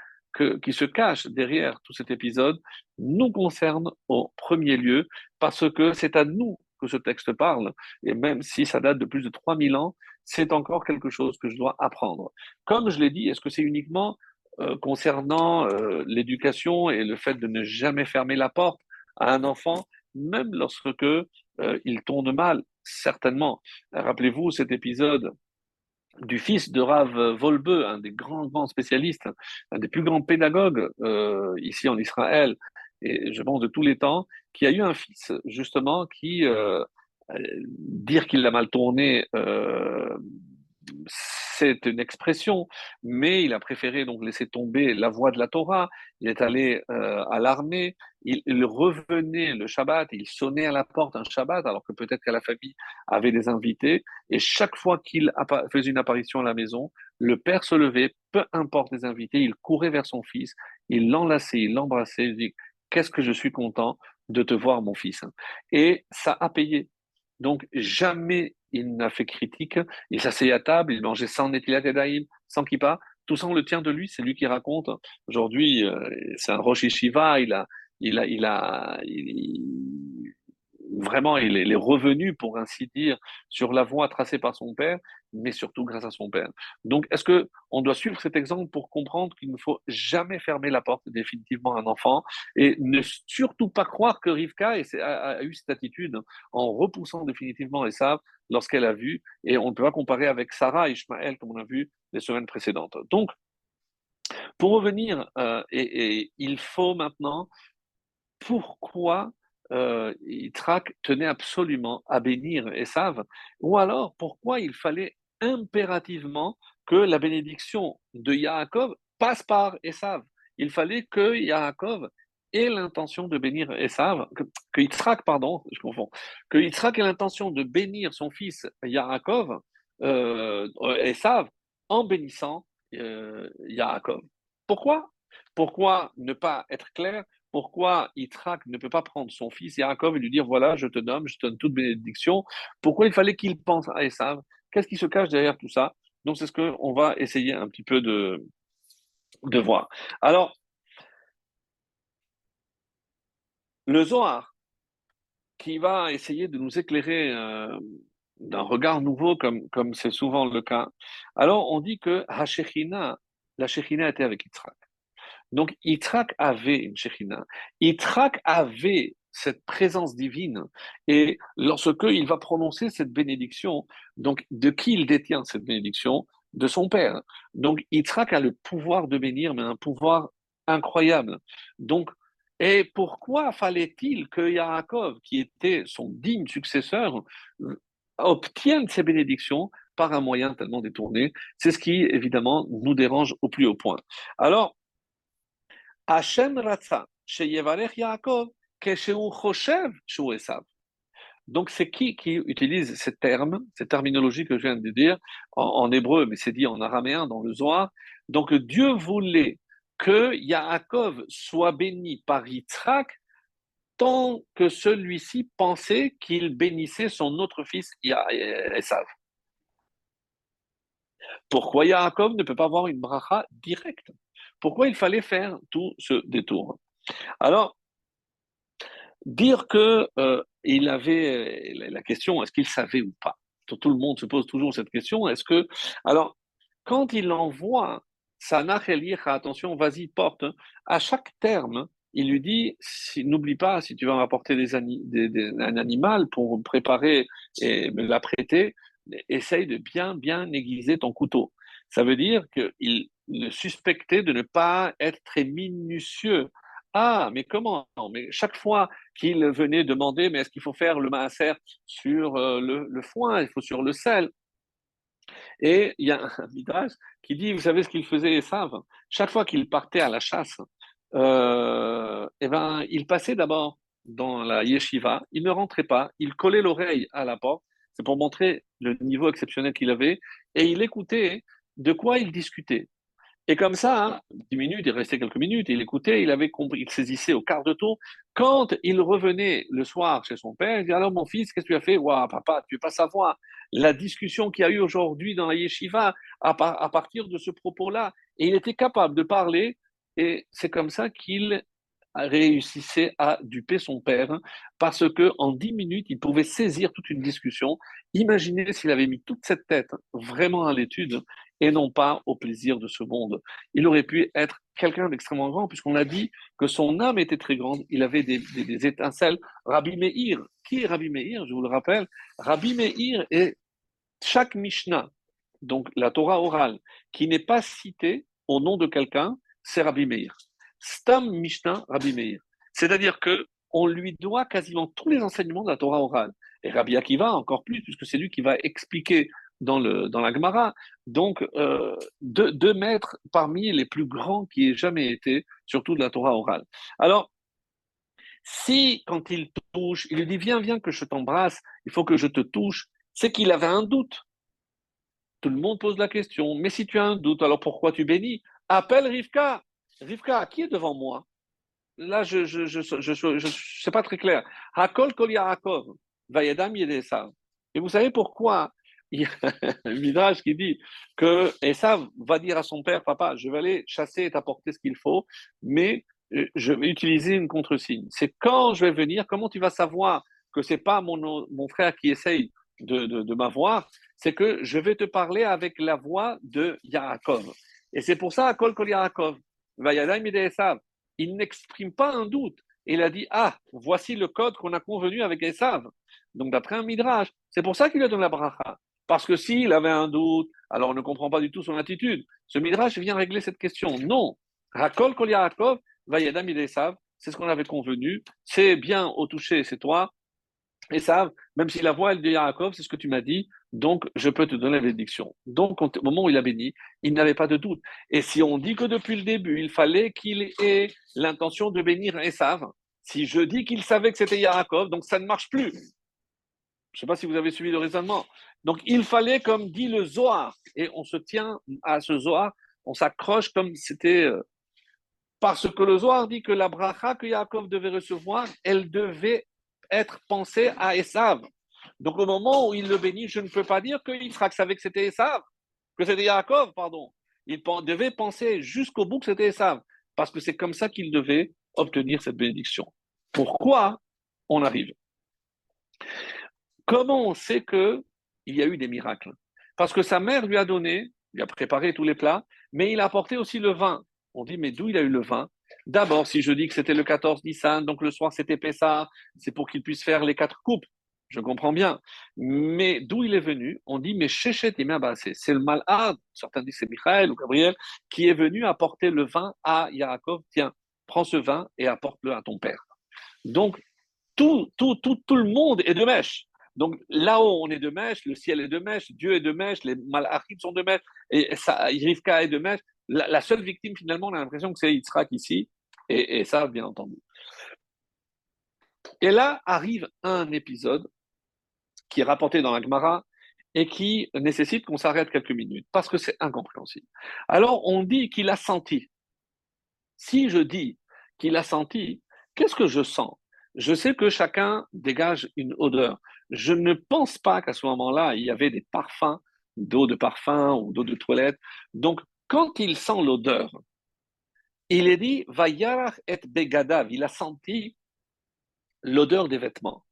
qui se cache derrière tout cet épisode nous concerne au premier lieu, parce que c'est à nous que ce texte parle, et même si ça date de plus de 3000 ans, c'est encore quelque chose que je dois apprendre. Comme je l'ai dit, est-ce que c'est uniquement euh, concernant euh, l'éducation et le fait de ne jamais fermer la porte à un enfant, même lorsque euh, il tourne mal, certainement. Rappelez-vous cet épisode du fils de Rav Volbe, un des grands, grands spécialistes, un des plus grands pédagogues ici en Israël, et je pense de tous les temps, qui a eu un fils justement qui, dire qu'il l'a mal tourné, c'est une expression, mais il a préféré donc laisser tomber la voie de la Torah. Il est allé euh, à l'armée, il, revenait le Shabbat, il sonnait à la porte un Shabbat, alors que peut-être qu'à la famille avait des invités. Et chaque fois qu'il faisait une apparition à la maison, le père se levait, peu importe les invités, il courait vers son fils, il l'enlaçait, il l'embrassait, il dit Qu'est-ce que je suis content de te voir, mon fils? Et ça a payé. Donc, jamais il n'a fait critique. Il s'asseyait à table, il mangeait sans Netilat sans kippa. Tout ça, on le tient de lui, c'est lui qui raconte. Aujourd'hui, euh, c'est un Rosh Shiva, il a, il a, il a, vraiment, il est, revenu, pour ainsi dire, sur la voie tracée par son père, mais surtout grâce à son père. Donc, est-ce que on doit suivre cet exemple pour comprendre qu'il ne faut jamais fermer la porte définitivement à un enfant et ne surtout pas croire que Rivka a, eu cette attitude en repoussant définitivement Esav lorsqu'elle a vu, et on ne peut pas comparer avec Sarah et Ishmaël comme on a vu les semaines précédentes. Donc, pour revenir, euh, il faut maintenant, pourquoi euh, tenait absolument à bénir Esav, ou alors pourquoi il fallait impérativement que la bénédiction de Yaakov passe par Esav. Il fallait que Yaakov ait l'intention de bénir Esav, que, que pardon, je confonds, que Yitzhak ait l'intention de bénir son fils Yaakov, euh, Esav, en bénissant euh, Yaakov. Pourquoi? Pourquoi ne pas être clair? Pourquoi Yitzhak ne peut pas prendre son fils Yaakov et lui dire voilà, je te nomme, je te donne toute bénédiction? Pourquoi il fallait qu'il pense à Esav? Qu'est-ce qui se cache derrière tout ça? Donc, c'est ce qu'on va essayer un petit peu de, de voir. Alors, le Zohar, qui va essayer de nous éclairer euh, d'un regard nouveau, comme, comme c'est souvent le cas. Alors, on dit que Hashechina, la Shechina était avec Yitzhak. Donc, Yitzhak avait une Shekhinah. Yitzhak avait cette présence divine. Et lorsque il va prononcer cette bénédiction, donc de qui il détient cette bénédiction? De son père. Donc, Yitzhak a le pouvoir de bénir, mais un pouvoir incroyable. Donc, et pourquoi fallait-il que Yaakov, qui était son digne successeur, obtienne ces bénédictions par un moyen tellement détourné? C'est ce qui, évidemment, nous dérange au plus haut point. Alors, Hashem Ratza, Yaakov, Choshev, Donc, c'est qui qui utilise ces termes, ces terminologies que je viens de dire en, hébreu, mais c'est dit en araméen dans le Zohar. Donc, Dieu voulait que Yaakov soit béni par Yitzhak tant que celui-ci pensait qu'il bénissait son autre fils Esav. Pourquoi Yaakov ne peut pas avoir une bracha directe? Pourquoi il fallait faire tout ce détour? Alors, dire que euh, il avait la question, est-ce qu'il savait ou pas? Tout le monde se pose toujours cette question. Est-ce que alors quand il envoie Sanach attention, vas-y porte. À chaque terme, il lui dit n'oublie pas si tu vas m'apporter des, un animal pour préparer et me l'apprêter, essaye de bien bien aiguiser ton couteau. Ça veut dire qu'il le suspectait de ne pas être très minutieux ah, mais comment? Mais chaque fois qu'il venait demander, mais est-ce qu'il faut faire le maaser sur euh, le, foin, il faut sur le sel. Et il y a un midrash qui dit, vous savez ce qu'il faisait savent Chaque fois qu'il partait à la chasse, euh, eh ben, il passait d'abord dans la yeshiva, il ne rentrait pas, il collait l'oreille à la porte, c'est pour montrer le niveau exceptionnel qu'il avait, et il écoutait de quoi il discutait. Et comme ça, hein, dix minutes, il restait quelques minutes, il écoutait, il avait compris, il saisissait au quart de tour. Quand il revenait le soir chez son père, il disait Alors, mon fils, qu'est-ce que tu as fait? Waouh, papa, tu ne veux pas savoir la discussion qu'il y a eu aujourd'hui dans la yeshiva à, partir de ce propos-là? Et il était capable de parler, et c'est comme ça qu'il réussissait à duper son père, parce que en dix minutes, il pouvait saisir toute une discussion. Imaginez s'il avait mis toute cette tête vraiment à l'étude, et non pas au plaisir de ce monde. Il aurait pu être quelqu'un d'extrêmement grand, puisqu'on a dit que son âme était très grande, il avait des, étincelles. Rabbi Meir, qui est Rabbi Meir? Je vous le rappelle, Rabbi Meir est chaque Mishnah, donc la Torah orale, qui n'est pas citée au nom de quelqu'un, c'est Rabbi Meir. Stam Mishnah, Rabbi Meir. C'est-à-dire que on lui doit quasiment tous les enseignements de la Torah orale. Et Rabbi Akiva encore plus, puisque c'est lui qui va expliquer dans, la Gemara. Donc, euh, deux, deux, maîtres parmi les plus grands qui aient jamais été, surtout de la Torah orale. Alors, si quand il touche, il lui dit Viens, viens que je t'embrasse, il faut que je te touche, c'est qu'il avait un doute. Tout le monde pose la question Mais si tu as un doute, alors pourquoi tu bénis? Appelle Rivka. Rivka, qui est devant moi? Là, je ne je, sais pas très clair. Hakol Kol Yaakov, Vayadam Yedesa. Et vous savez pourquoi il y a un Midrash qui dit que Esav va dire à son père, papa, je vais aller chasser et t'apporter ce qu'il faut, mais euh, je vais utiliser une contre-signe. C'est quand je vais venir, comment tu vas savoir que c'est pas mon, mon frère qui essaye de, de, m'avoir, c'est que je vais te parler avec la voix de Yaakov. Et c'est pour ça, Kol Kol Yaakov, il n'exprime pas un doute. Il a dit, ah, voici le code qu'on a convenu avec Esav. Donc, d'après un midrash, c'est pour ça qu'il a donné la bracha. Parce que s'il avait un doute, alors on ne comprend pas du tout son attitude. Ce Midrash vient régler cette question. Non. Rakol Kol Yaakov, Vayadam c'est ce qu'on avait convenu. C'est bien au toucher, c'est toi. Et ça, même si la voix elle de Yaakov, c'est ce que tu m'as dit, donc je peux te donner la bénédiction. Donc au moment où il a béni, il n'avait pas de doute. Et si on dit que depuis le début, il fallait qu'il ait l'intention de bénir Esav, si je dis qu'il savait que c'était Yaakov, donc ça ne marche plus. Je ne sais pas si vous avez suivi le raisonnement. Donc il fallait, comme dit le Zohar, et on se tient à ce Zohar, on s'accroche comme c'était. Euh, parce que le Zohar dit que la bracha que Yaakov devait recevoir, elle devait être pensée à Esav. Donc au moment où il le bénit, je ne peux pas dire qu'il savait que c'était Esav, que c'était Yaakov, pardon. Il devait penser jusqu'au bout que c'était Esav, parce que c'est comme ça qu'il devait obtenir cette bénédiction. Pourquoi on arrive? Comment on sait que il y a eu des miracles? Parce que sa mère lui a donné, il a préparé tous les plats, mais il a apporté aussi le vin. On dit, mais d'où il a eu le vin? D'abord, si je dis que c'était le 14 Nissan, donc le soir c'était Pessah, c'est pour qu'il puisse faire les quatre coupes. Je comprends bien. Mais d'où il est venu? On dit, mais Shechet c'est le malade, certains disent c'est Michael ou Gabriel, qui est venu apporter le vin à Yaakov. Tiens, prends ce vin et apporte-le à ton père. Donc, tout, tout, tout, tout le monde est de mèche. Donc là-haut, on est de mèche, le ciel est de mèche, Dieu est de mèche, les malachim sont de mèche, et ça, Rivka est de mèche. La, seule victime, finalement, on a l'impression que c'est Yitzhak ici, et, ça, bien entendu. Et là arrive un épisode qui est rapporté dans la Gemara et qui nécessite qu'on s'arrête quelques minutes, parce que c'est incompréhensible. Alors, on dit qu'il a senti. Si je dis qu'il a senti, qu'est-ce que je sens? Je sais que chacun dégage une odeur. Je ne pense pas qu'à ce moment-là, il y avait des parfums, d'eau de parfum ou d'eau de toilette. Donc, quand il sent l'odeur, il est dit, Vayarach et begadav, il a senti l'odeur des vêtements.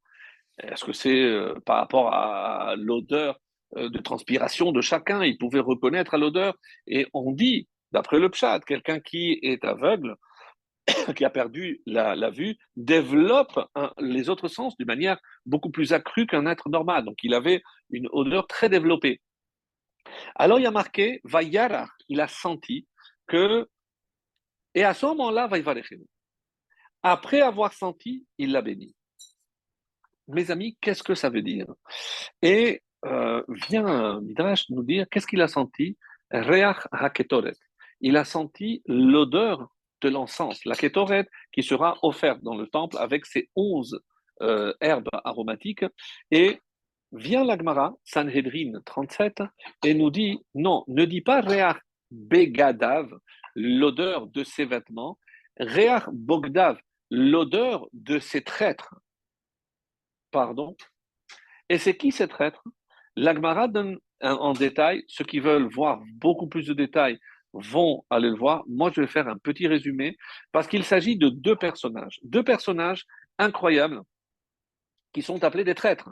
Est-ce que c'est euh, par rapport à l'odeur euh, de transpiration de chacun Il pouvait reconnaître à l'odeur? Et on dit, d'après le pshat, quelqu'un qui est aveugle, qui a perdu la, vue, développe les autres sens d'une manière beaucoup plus accrue qu'un être normal. Donc il avait une odeur très développée. Alors il y a marqué, Vayara, il a senti que, et à ce moment-là, Après avoir senti, il l'a béni. Mes amis, qu'est-ce que ça veut dire? Et euh, vient Midrash nous dire, qu'est-ce qu'il a senti? Reach haketoret. Il a senti l'odeur de l'encens, la kétoret, qui sera offerte dans le temple avec ses onze euh, herbes aromatiques. Et vient l'Agmara, Sanhedrin 37, et nous dit non, ne dis pas Réach Begadav, l'odeur de ses vêtements, Réach Bogdav, l'odeur de ses traîtres. Pardon. Et c'est qui ces traîtres? L'Agmara donne en détail, ceux qui veulent voir beaucoup plus de détails vont aller le voir. Moi, je vais faire un petit résumé parce qu'il s'agit de deux personnages, deux personnages incroyables qui sont appelés des traîtres.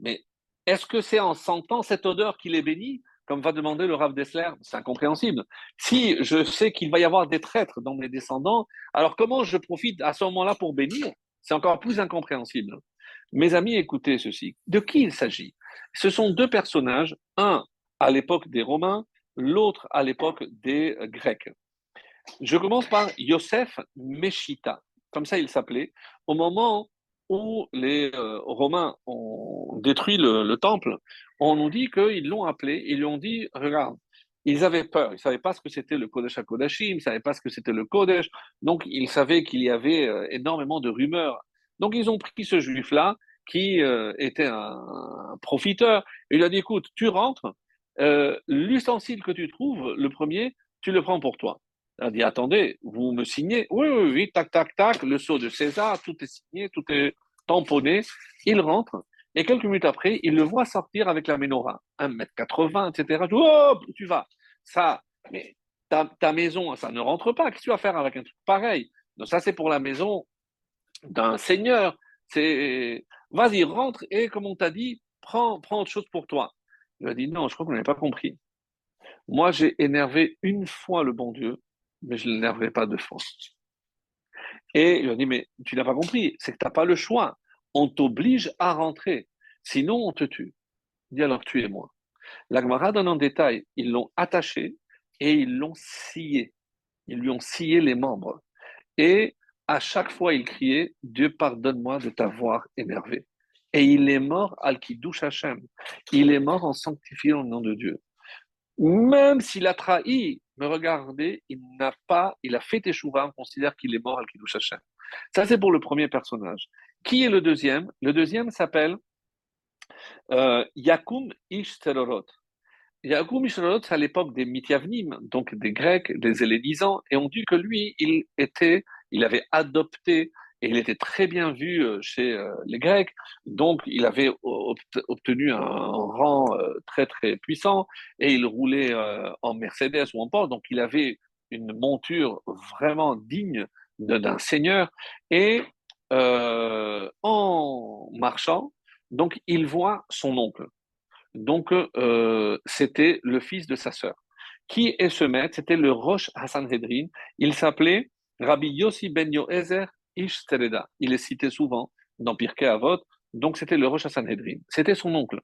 Mais est-ce que c'est en sentant cette odeur qu'il est béni comme va demander le Rav Dessler, c'est incompréhensible. Si je sais qu'il va y avoir des traîtres dans mes descendants, alors comment je profite à ce moment-là pour bénir? C'est encore plus incompréhensible. Mes amis, écoutez ceci. De qui il s'agit? Ce sont deux personnages, un à l'époque des Romains, l'autre à l'époque des Grecs. Je commence par Yosef Meshita, comme ça il s'appelait, au moment où les euh, Romains ont détruit le, temple, on nous dit qu'ils l'ont appelé, ils lui ont dit, regarde, ils avaient peur, ils ne savaient pas ce que c'était le Kodesh HaKodashim, ils ne savaient pas ce que c'était le Kodesh, donc ils savaient qu'il y avait euh, énormément de rumeurs. Donc ils ont pris ce juif-là, qui euh, était un, profiteur, et il a dit, écoute, tu rentres, l'ustensile que tu trouves, le premier, tu le prends pour toi. A dit, attendez, vous me signez? Oui, oui, oui, tac, tac, tac, le sceau de César, tout est signé, tout est tamponné. Il rentre, et quelques minutes après, il le voit sortir avec la menorah, 1m80, etc. Oh, tu vas. Ça, mais ta, ta, maison, ça ne rentre pas. Qu'est-ce que tu vas faire avec un truc pareil? Donc ça, c'est pour la maison d'un seigneur. C'est, vas-y, rentre et comme on t'a dit, prends, prends autre chose pour toi. Il a dit, non, je crois qu'on n'avait pas compris. Moi, j'ai énervé une fois le bon Dieu mais je ne l'énerverai pas deux fois. Et il a dit, mais tu n'as pas compris, c'est que tu n'as pas le choix. On t'oblige à rentrer, sinon on te tue. Il dit alors tuez-moi. L'Agmara donne en détail, ils l'ont attaché et ils l'ont scié. Ils lui ont scié les membres. Et à chaque fois, il criait Dieu, pardonne-moi de t'avoir énervé. Et il est mort al Kiddush Hashem. Il est mort en sanctifiant le nom de Dieu. Même s'il a trahi, mais regardez, il n'a pas, il a fait Teshuvah, on considère qu'il est mort al Kiddush Hashem. Ça, c'est pour le premier personnage. Qui est le deuxième? Le deuxième s'appelle euh, Yakum Ish Terorot. Yakum c'est à l'époque des Mityavnim, donc des Grecs, des Hellénisants, et on dit que lui, il était, il avait adopté et il était très bien vu euh, chez euh, les Grecs, donc il avait obtenu un rang euh, très très puissant et il roulait en Mercedes ou en Porsche, donc il avait une monture vraiment digne d'un seigneur et en marchant, donc il voit son oncle. Donc c'était le fils de sa sœur. Qui est ce maître? C'était le Roche Hassan Hedrin. Il s'appelait Rabbi Yossi Ben Yoezer Ish Il est cité souvent dans Pirkei Avot, donc c'était le Rosh Sanhedrin. C'était son oncle.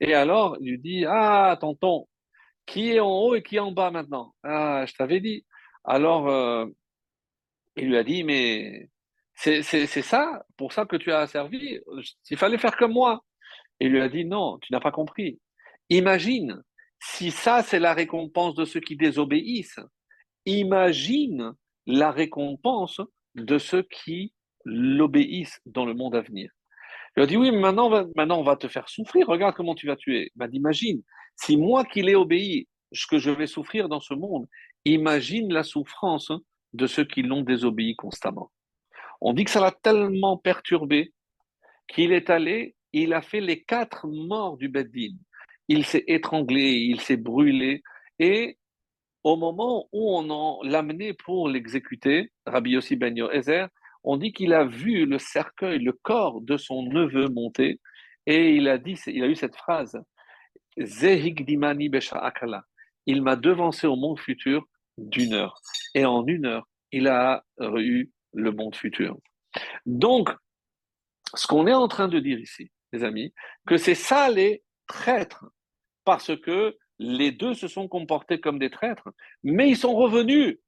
Et alors, il lui dit Ah, tonton, qui est en haut et qui est en bas maintenant? Ah, je t'avais dit. Alors, euh, il lui a dit Mais c'est ça, pour ça que tu as servi. Il fallait faire comme moi. il lui a dit Non, tu n'as pas compris. Imagine, si ça c'est la récompense de ceux qui désobéissent, imagine la récompense de ceux qui l'obéissent dans le monde à venir. Il a dit oui, mais maintenant, maintenant on va te faire souffrir, regarde comment tu vas tuer. Dit, imagine, si moi qui l'ai obéi, ce que je vais souffrir dans ce monde, imagine la souffrance de ceux qui l'ont désobéi constamment. On dit que ça l'a tellement perturbé qu'il est allé, il a fait les quatre morts du Beddin. Il s'est étranglé, il s'est brûlé, et au moment où on l'a amené pour l'exécuter, Rabbi Yossi Ben Yoézer, on dit qu'il a vu le cercueil, le corps de son neveu monter, et il a dit, il a eu cette phrase, Zehigdimani Akala. Il m'a devancé au monde futur d'une heure. Et en une heure, il a eu le monde futur. Donc, ce qu'on est en train de dire ici, les amis, que c'est ça les traîtres, parce que les deux se sont comportés comme des traîtres, mais ils sont revenus.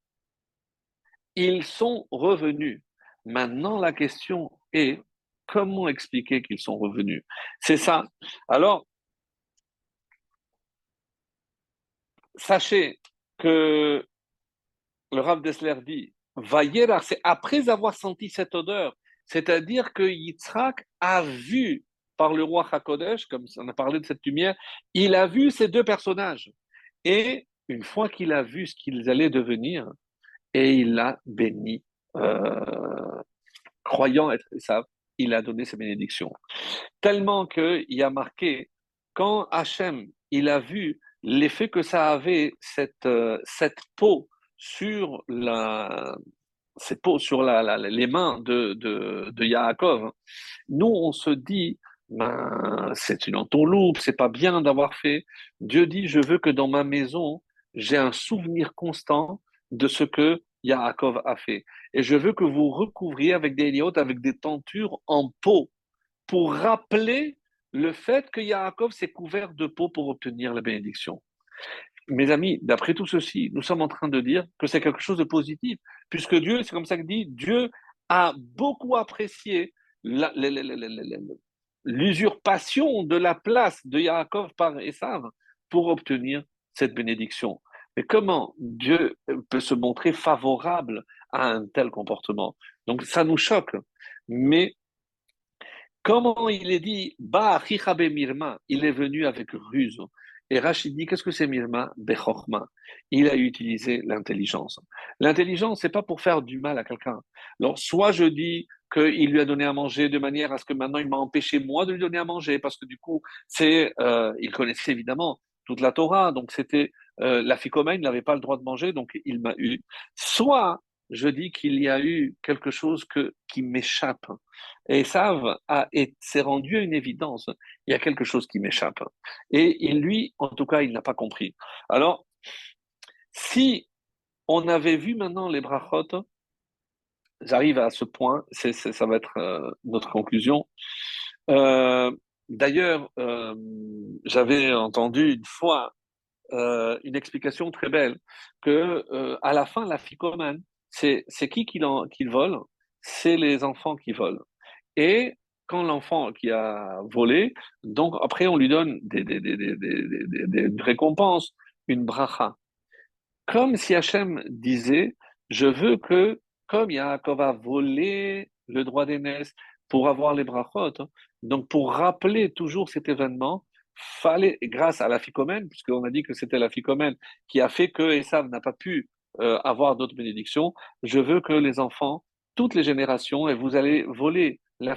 Ils sont revenus. Maintenant, la question est comment expliquer qu'ils sont revenus? C'est ça. Alors, sachez que le Rav Dessler dit Vayera, c'est après avoir senti cette odeur, c'est-à-dire que Yitzhak a vu par le roi Hakodesh, comme on a parlé de cette lumière, il a vu ces deux personnages. Et une fois qu'il a vu ce qu'ils allaient devenir, et il l'a béni, euh, croyant être ça, il a donné ses bénédictions. Tellement qu'il a marqué, quand Hachem, il a vu l'effet que ça avait, cette, euh, cette peau sur, la, sur la, les mains de, de, de Yaakov, nous, on se dit, ben, c'est une entourloupe, c'est pas bien d'avoir fait. Dieu dit, je veux que dans ma maison, j'ai un souvenir constant de ce que Yaakov a fait. Et je veux que vous recouvriez avec des héliotes, avec des tentures en peau, pour rappeler le fait que Yaakov s'est couvert de peau pour obtenir la bénédiction. Mes amis, d'après tout ceci, nous sommes en train de dire que c'est quelque chose de positif, puisque Dieu, c'est comme ça que dit, Dieu a beaucoup apprécié l'usurpation de la place de Yaakov par Esav pour obtenir cette bénédiction. Mais comment Dieu peut se montrer favorable à un tel comportement? Donc ça nous choque. Mais Comment il est dit Ba Mirma, il est venu avec ruse. Et Rachid dit qu'est-ce que c'est Mirma? Bechorma. Il a utilisé l'intelligence. L'intelligence, c'est pas pour faire du mal à quelqu'un. Alors, soit je dis qu'il lui a donné à manger de manière à ce que maintenant il m'a empêché moi de lui donner à manger, parce que du coup, c'est, euh, il connaissait évidemment toute la Torah, donc c'était euh, la ficomène, il n'avait pas le droit de manger, donc il m'a eu. Soit je dis qu'il y a eu quelque chose que, qui m'échappe. Et ça s'est rendu une évidence. Il y a quelque chose qui m'échappe. Et, lui, en tout cas, il n'a pas compris. Alors, si on avait vu maintenant les brachot, j'arrive à ce point, ça va être euh, notre conclusion. Euh, d'ailleurs, euh, j'avais entendu une fois une explication très belle que à la fin, la ficomane, c'est qui qui, vole? C'est les enfants qui volent. Et quand l'enfant qui a volé, donc après on lui donne des, récompenses, une bracha. Comme si Hachem disait, je veux que, comme Yaakov a volé le droit d'aînesse pour avoir les brachot, donc pour rappeler toujours cet événement, fallait, grâce à la ficomène, puisqu'on a dit que c'était la ficomène qui a fait que Esav n'a pas pu euh, avoir d'autres bénédictions. Je veux que les enfants, toutes les générations, et vous allez voler la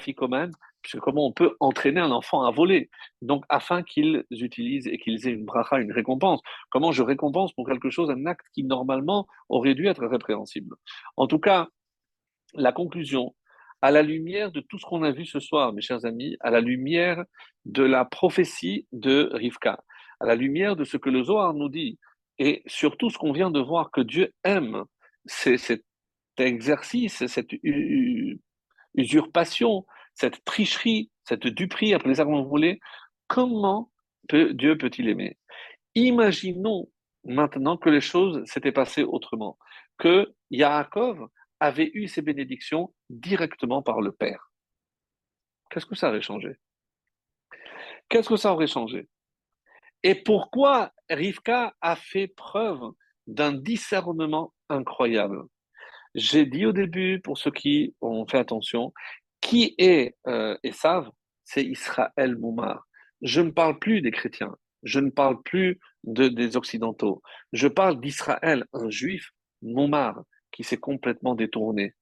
comment on peut entraîner un enfant à voler? Donc, afin qu'ils utilisent et qu'ils aient une bracha, une récompense. Comment je récompense pour quelque chose, un acte qui normalement aurait dû être répréhensible? En tout cas, la conclusion, à la lumière de tout ce qu'on a vu ce soir, mes chers amis, à la lumière de la prophétie de Rivka, à la lumière de ce que le Zohar nous dit, et surtout, ce qu'on vient de voir, que Dieu aime, cet exercice, cette usurpation, cette tricherie, cette duperie, après les arguments voulez, comment Dieu peut-il aimer? Imaginons maintenant que les choses s'étaient passées autrement, que Yaakov avait eu ses bénédictions directement par le Père. Qu'est-ce que ça aurait changé? Qu'est-ce que ça aurait changé? Et pourquoi Rivka a fait preuve d'un discernement incroyable? J'ai dit au début, pour ceux qui ont fait attention, qui est euh, Esav C'est Israël Moumar. Je ne parle plus des chrétiens, je ne parle plus de, des occidentaux, je parle d'Israël, un juif Moumar, qui s'est complètement détourné.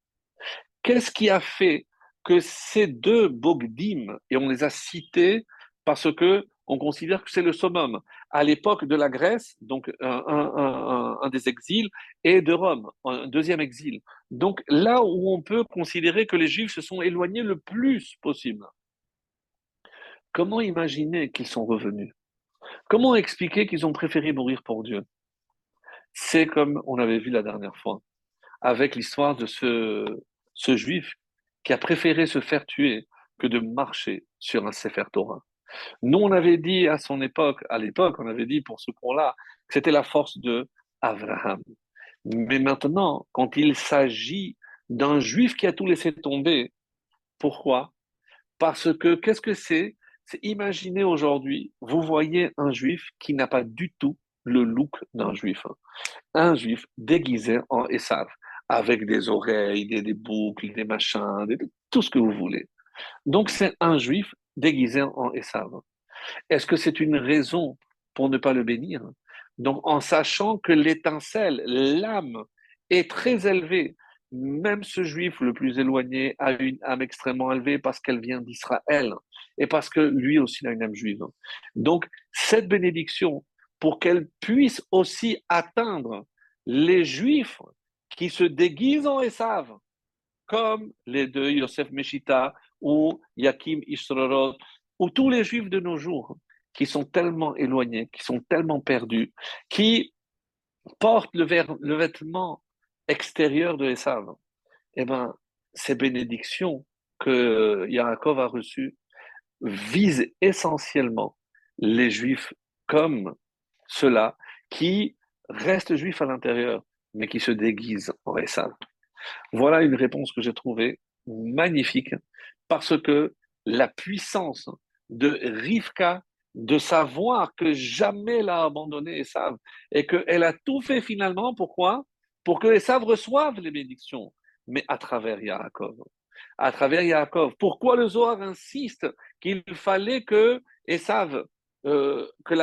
Qu'est-ce qui a fait que ces deux Bogdim, et on les a cités parce que on considère que c'est le summum. À l'époque de la Grèce, donc un, des exils, et de Rome, un deuxième exil. Donc là où on peut considérer que les Juifs se sont éloignés le plus possible. Comment imaginer qu'ils sont revenus? Comment expliquer qu'ils ont préféré mourir pour Dieu? C'est comme on avait vu la dernière fois, avec l'histoire de ce, ce juif qui a préféré se faire tuer que de marcher sur un Sefer Torah. Nous, on avait dit à son époque, à l'époque, on avait dit pour ce point-là, que c'était la force de Abraham. Mais maintenant, quand il s'agit d'un juif qui a tout laissé tomber, pourquoi? Parce que qu'est-ce que c'est? C'est imaginer aujourd'hui, vous voyez un juif qui n'a pas du tout le look d'un juif. Un juif déguisé en Esav, avec des oreilles, des, boucles, des machins, tout ce que vous voulez. Donc c'est un juif déguisé en Esav. Est-ce que c'est une raison pour ne pas le bénir? Donc en sachant que l'étincelle, l'âme est très élevée, même ce juif le plus éloigné a une âme extrêmement élevée parce qu'elle vient d'Israël et parce que lui aussi a une âme juive. Donc cette bénédiction, pour qu'elle puisse aussi atteindre les juifs qui se déguisent en Esav, comme les deux Yosef Meshita ou Yakim Isrorot, ou tous les juifs de nos jours qui sont tellement éloignés, qui sont tellement perdus, qui portent le, vêtement extérieur de Esav. Eh bien, ces bénédictions que Yaakov a reçues visent essentiellement les juifs comme ceux-là qui restent juifs à l'intérieur, mais qui se déguisent en Esav. Voilà une réponse que j'ai trouvée magnifique parce que la puissance de Rivka de savoir que jamais elle a abandonné Esav et qu'elle a tout fait finalement, pourquoi? Pour que Esav reçoive les bénédictions, mais à travers Yaakov. À travers Yaakov. Pourquoi le Zohar insiste qu'il fallait que Esav, euh, que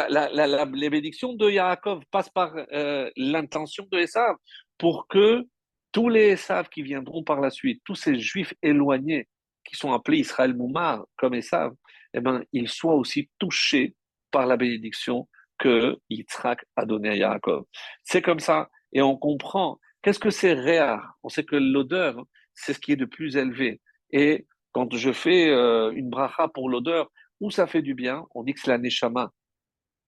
les bénédictions de Yaakov passent par euh, l'intention de Esav pour que tous les Esav qui viendront par la suite, tous ces juifs éloignés qui sont appelés Israël Moumar, comme Esav, eh ben, ils soient aussi touchés par la bénédiction que Yitzhak a donnée à Yaakov. C'est comme ça, et on comprend. Qu'est-ce que c'est réa On sait que l'odeur, c'est ce qui est de plus élevé. Et quand je fais euh, une bracha pour l'odeur, où ça fait du bien, on dit que c'est la neshama.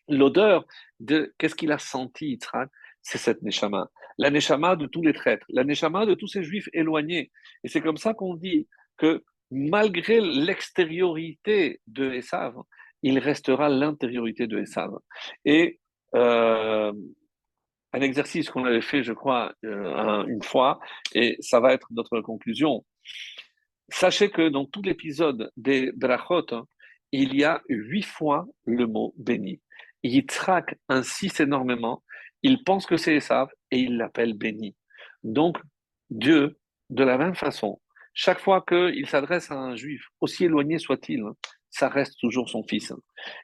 L'odeur de qu'est-ce qu'il a senti Yitzhak? C'est cette neshama. La neshama de tous les traîtres, la neshama de tous ces juifs éloignés. Et c'est comme ça qu'on dit que malgré l'extériorité de Esav, il restera l'intériorité de Esav. Et euh, un exercice qu'on avait fait, je crois, euh, une fois, et ça va être notre conclusion. Sachez que dans tout l'épisode des Brachot, il y a huit fois le mot béni. Yitzhak insiste énormément, il pense que c'est Esav et il l'appelle béni. Donc, Dieu, de la même façon, chaque fois qu'il s'adresse à un juif, aussi éloigné soit-il, ça reste toujours son fils.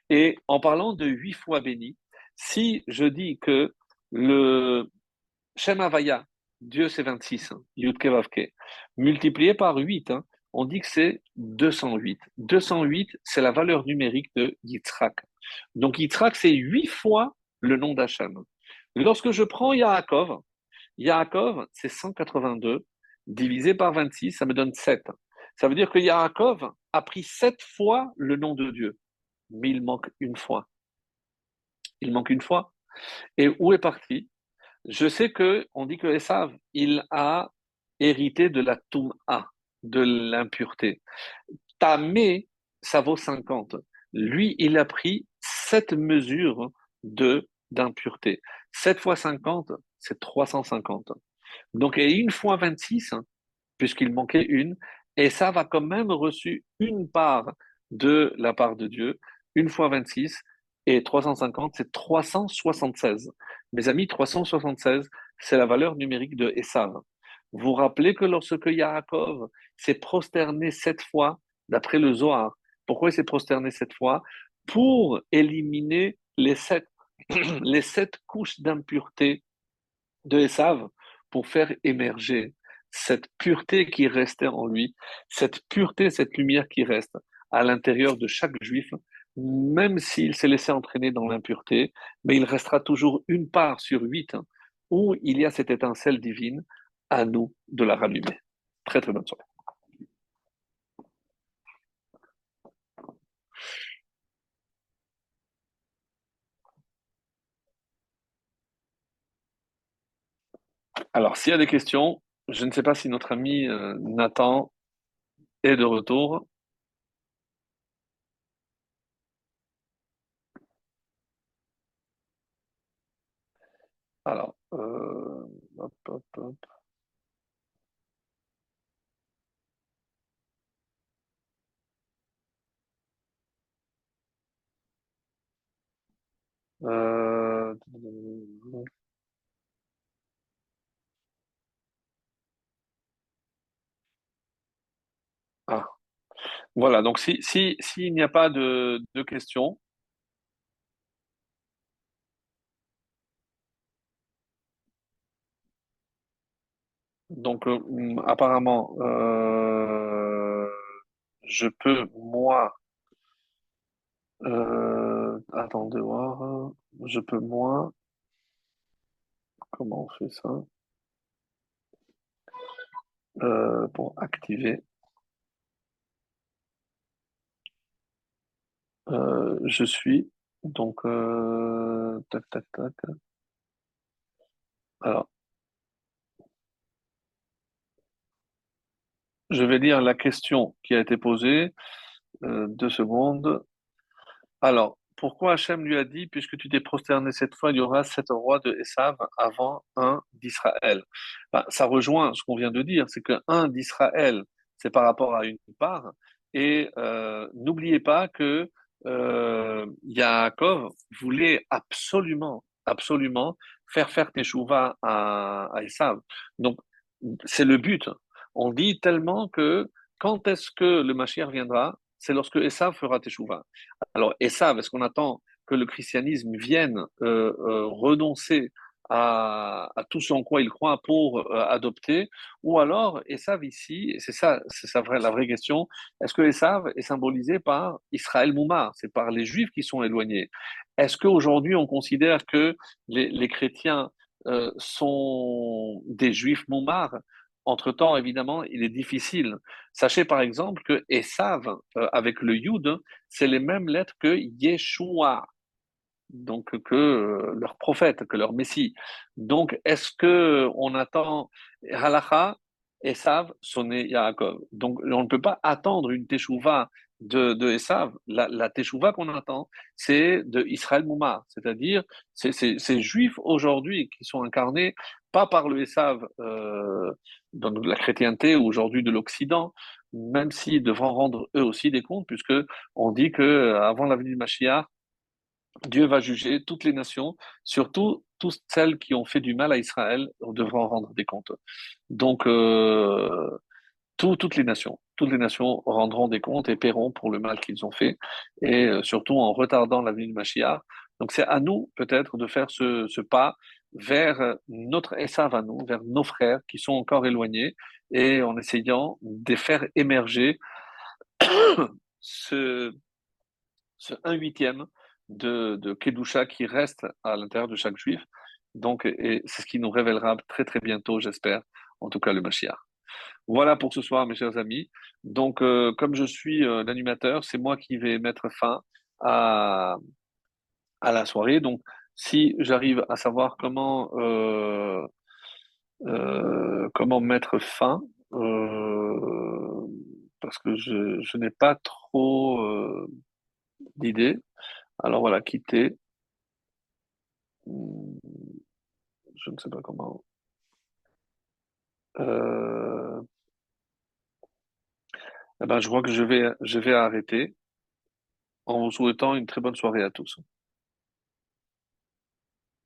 Et en parlant de huit fois béni, si je dis que le Shem Havaya, Dieu c'est 26, Yudke Vavke, multiplié par 8, hein, on dit que c'est 208. 208, c'est la valeur numérique de Yitzhak. Donc Yitzhak, c'est huit fois le nom d'Hachem. Lorsque je prends Yaakov, Yaakov, c'est 182, divisé par 26, ça me donne 7. Ça veut dire que Yaakov a pris 7 fois le nom de Dieu, mais il manque une fois. Il manque une fois. Et où est parti? Je sais que on dit que Esav, il a hérité de la Toum'a, de l'impureté. Tamé, ça vaut 50. Lui, il a pris 7 mesures d'impureté. 7 fois 50, c'est 350. Donc, et une fois 26, puisqu'il manquait une, et ça va quand même reçu une part de la part de Dieu, une fois 26, et 350, c'est 376. Mes amis, 376, c'est la valeur numérique de Esav. Vous vous rappelez que lorsque Yaakov s'est prosterné sept fois, d'après le Zohar, pourquoi il s'est prosterné sept fois? Pour éliminer les sept, les sept couches d'impureté de Esav pour faire émerger cette pureté qui restait en lui, cette pureté, cette lumière qui reste à l'intérieur de chaque juif, même s'il s'est laissé entraîner dans l'impureté, mais il restera toujours une part sur huit hein, où il y a cette étincelle divine, à nous de la rallumer. Très très bonne soirée. Alors, s'il y a des questions, je ne sais pas si notre ami euh, Nathan est de retour. Euh. Euh, ah, voilà, donc si, si, s'il n'y a pas de, questions, donc euh, apparemment, euh, je peux, moi, euh, attendez voir, je peux, moi, comment on fait ça? Pour activer. Euh, je suis donc euh, tac tac. Alors, je vais lire la question qui a été posée. Euh, deux secondes. Alors, pourquoi Hachem lui a dit, puisque tu t'es prosterné cette fois, il y aura sept rois de Esav avant un d'Israël? Ben, ça rejoint ce qu'on vient de dire, c'est que un d'Israël, c'est par rapport à une part. Et n'oubliez pas que euh, Yaakov voulait absolument, absolument faire faire Teshuvah à, à Esav. Donc, c'est le but. On dit tellement que quand est-ce que le Mashiach viendra? C'est lorsque Esav fera Teshuvah. Alors, Esav, est-ce qu'on attend que le christianisme vienne euh, euh, renoncer à, tout ce en quoi il croit pour euh, adopter Ou alors, Esav ici, c'est ça, c'est ça la vraie question, est-ce que Esav est symbolisé par Israël Moumar C'est par les Juifs qui sont éloignés. Est-ce qu'aujourd'hui on considère que les, les chrétiens euh, sont des Juifs Moumar entre-temps, évidemment, il est difficile. Sachez par exemple que Esav, euh, avec le Yud, c'est les mêmes lettres que Yeshua, donc que euh, leur prophète, que leur Messie. Donc, est-ce que on attend Halacha, Esav, sonner Yaakov? Donc, on ne peut pas attendre une Teshuvah de, de Esav, la, la qu'on attend, c'est de Israël Mouma, c'est-à-dire ces juifs aujourd'hui qui sont incarnés pas par le Esav euh, dans la chrétienté ou aujourd'hui de l'Occident, même s'ils devront rendre eux aussi des comptes, puisque on dit que euh, avant la venue de Mashiach, Dieu va juger toutes les nations, surtout toutes celles qui ont fait du mal à Israël, devront rendre des comptes. Donc, euh, toutes les nations, toutes les nations rendront des comptes et paieront pour le mal qu'ils ont fait, et euh, surtout en retardant la venue de. Donc c'est à nous peut-être de faire ce, pas vers notre Esav à nous, vers nos frères qui sont encore éloignés, et en essayant de faire émerger ce, ce 1 huitième de, Kedusha qui reste à l'intérieur de chaque juif. Donc, et c'est ce qui nous révélera très très bientôt, j'espère, en tout cas le Mashiach. Voilà pour ce soir, mes chers amis. Donc, euh, comme je suis euh, l'animateur, c'est moi qui vais mettre fin à, à la soirée. Donc, si j'arrive à savoir comment, euh, euh comment mettre fin, euh, parce que je, je n'ai pas trop euh, d'idées. Alors voilà, quitter. Je ne sais pas comment. Euh, eh ben, je crois que vais, je vais arrêter en vous souhaitant une très bonne soirée à tous.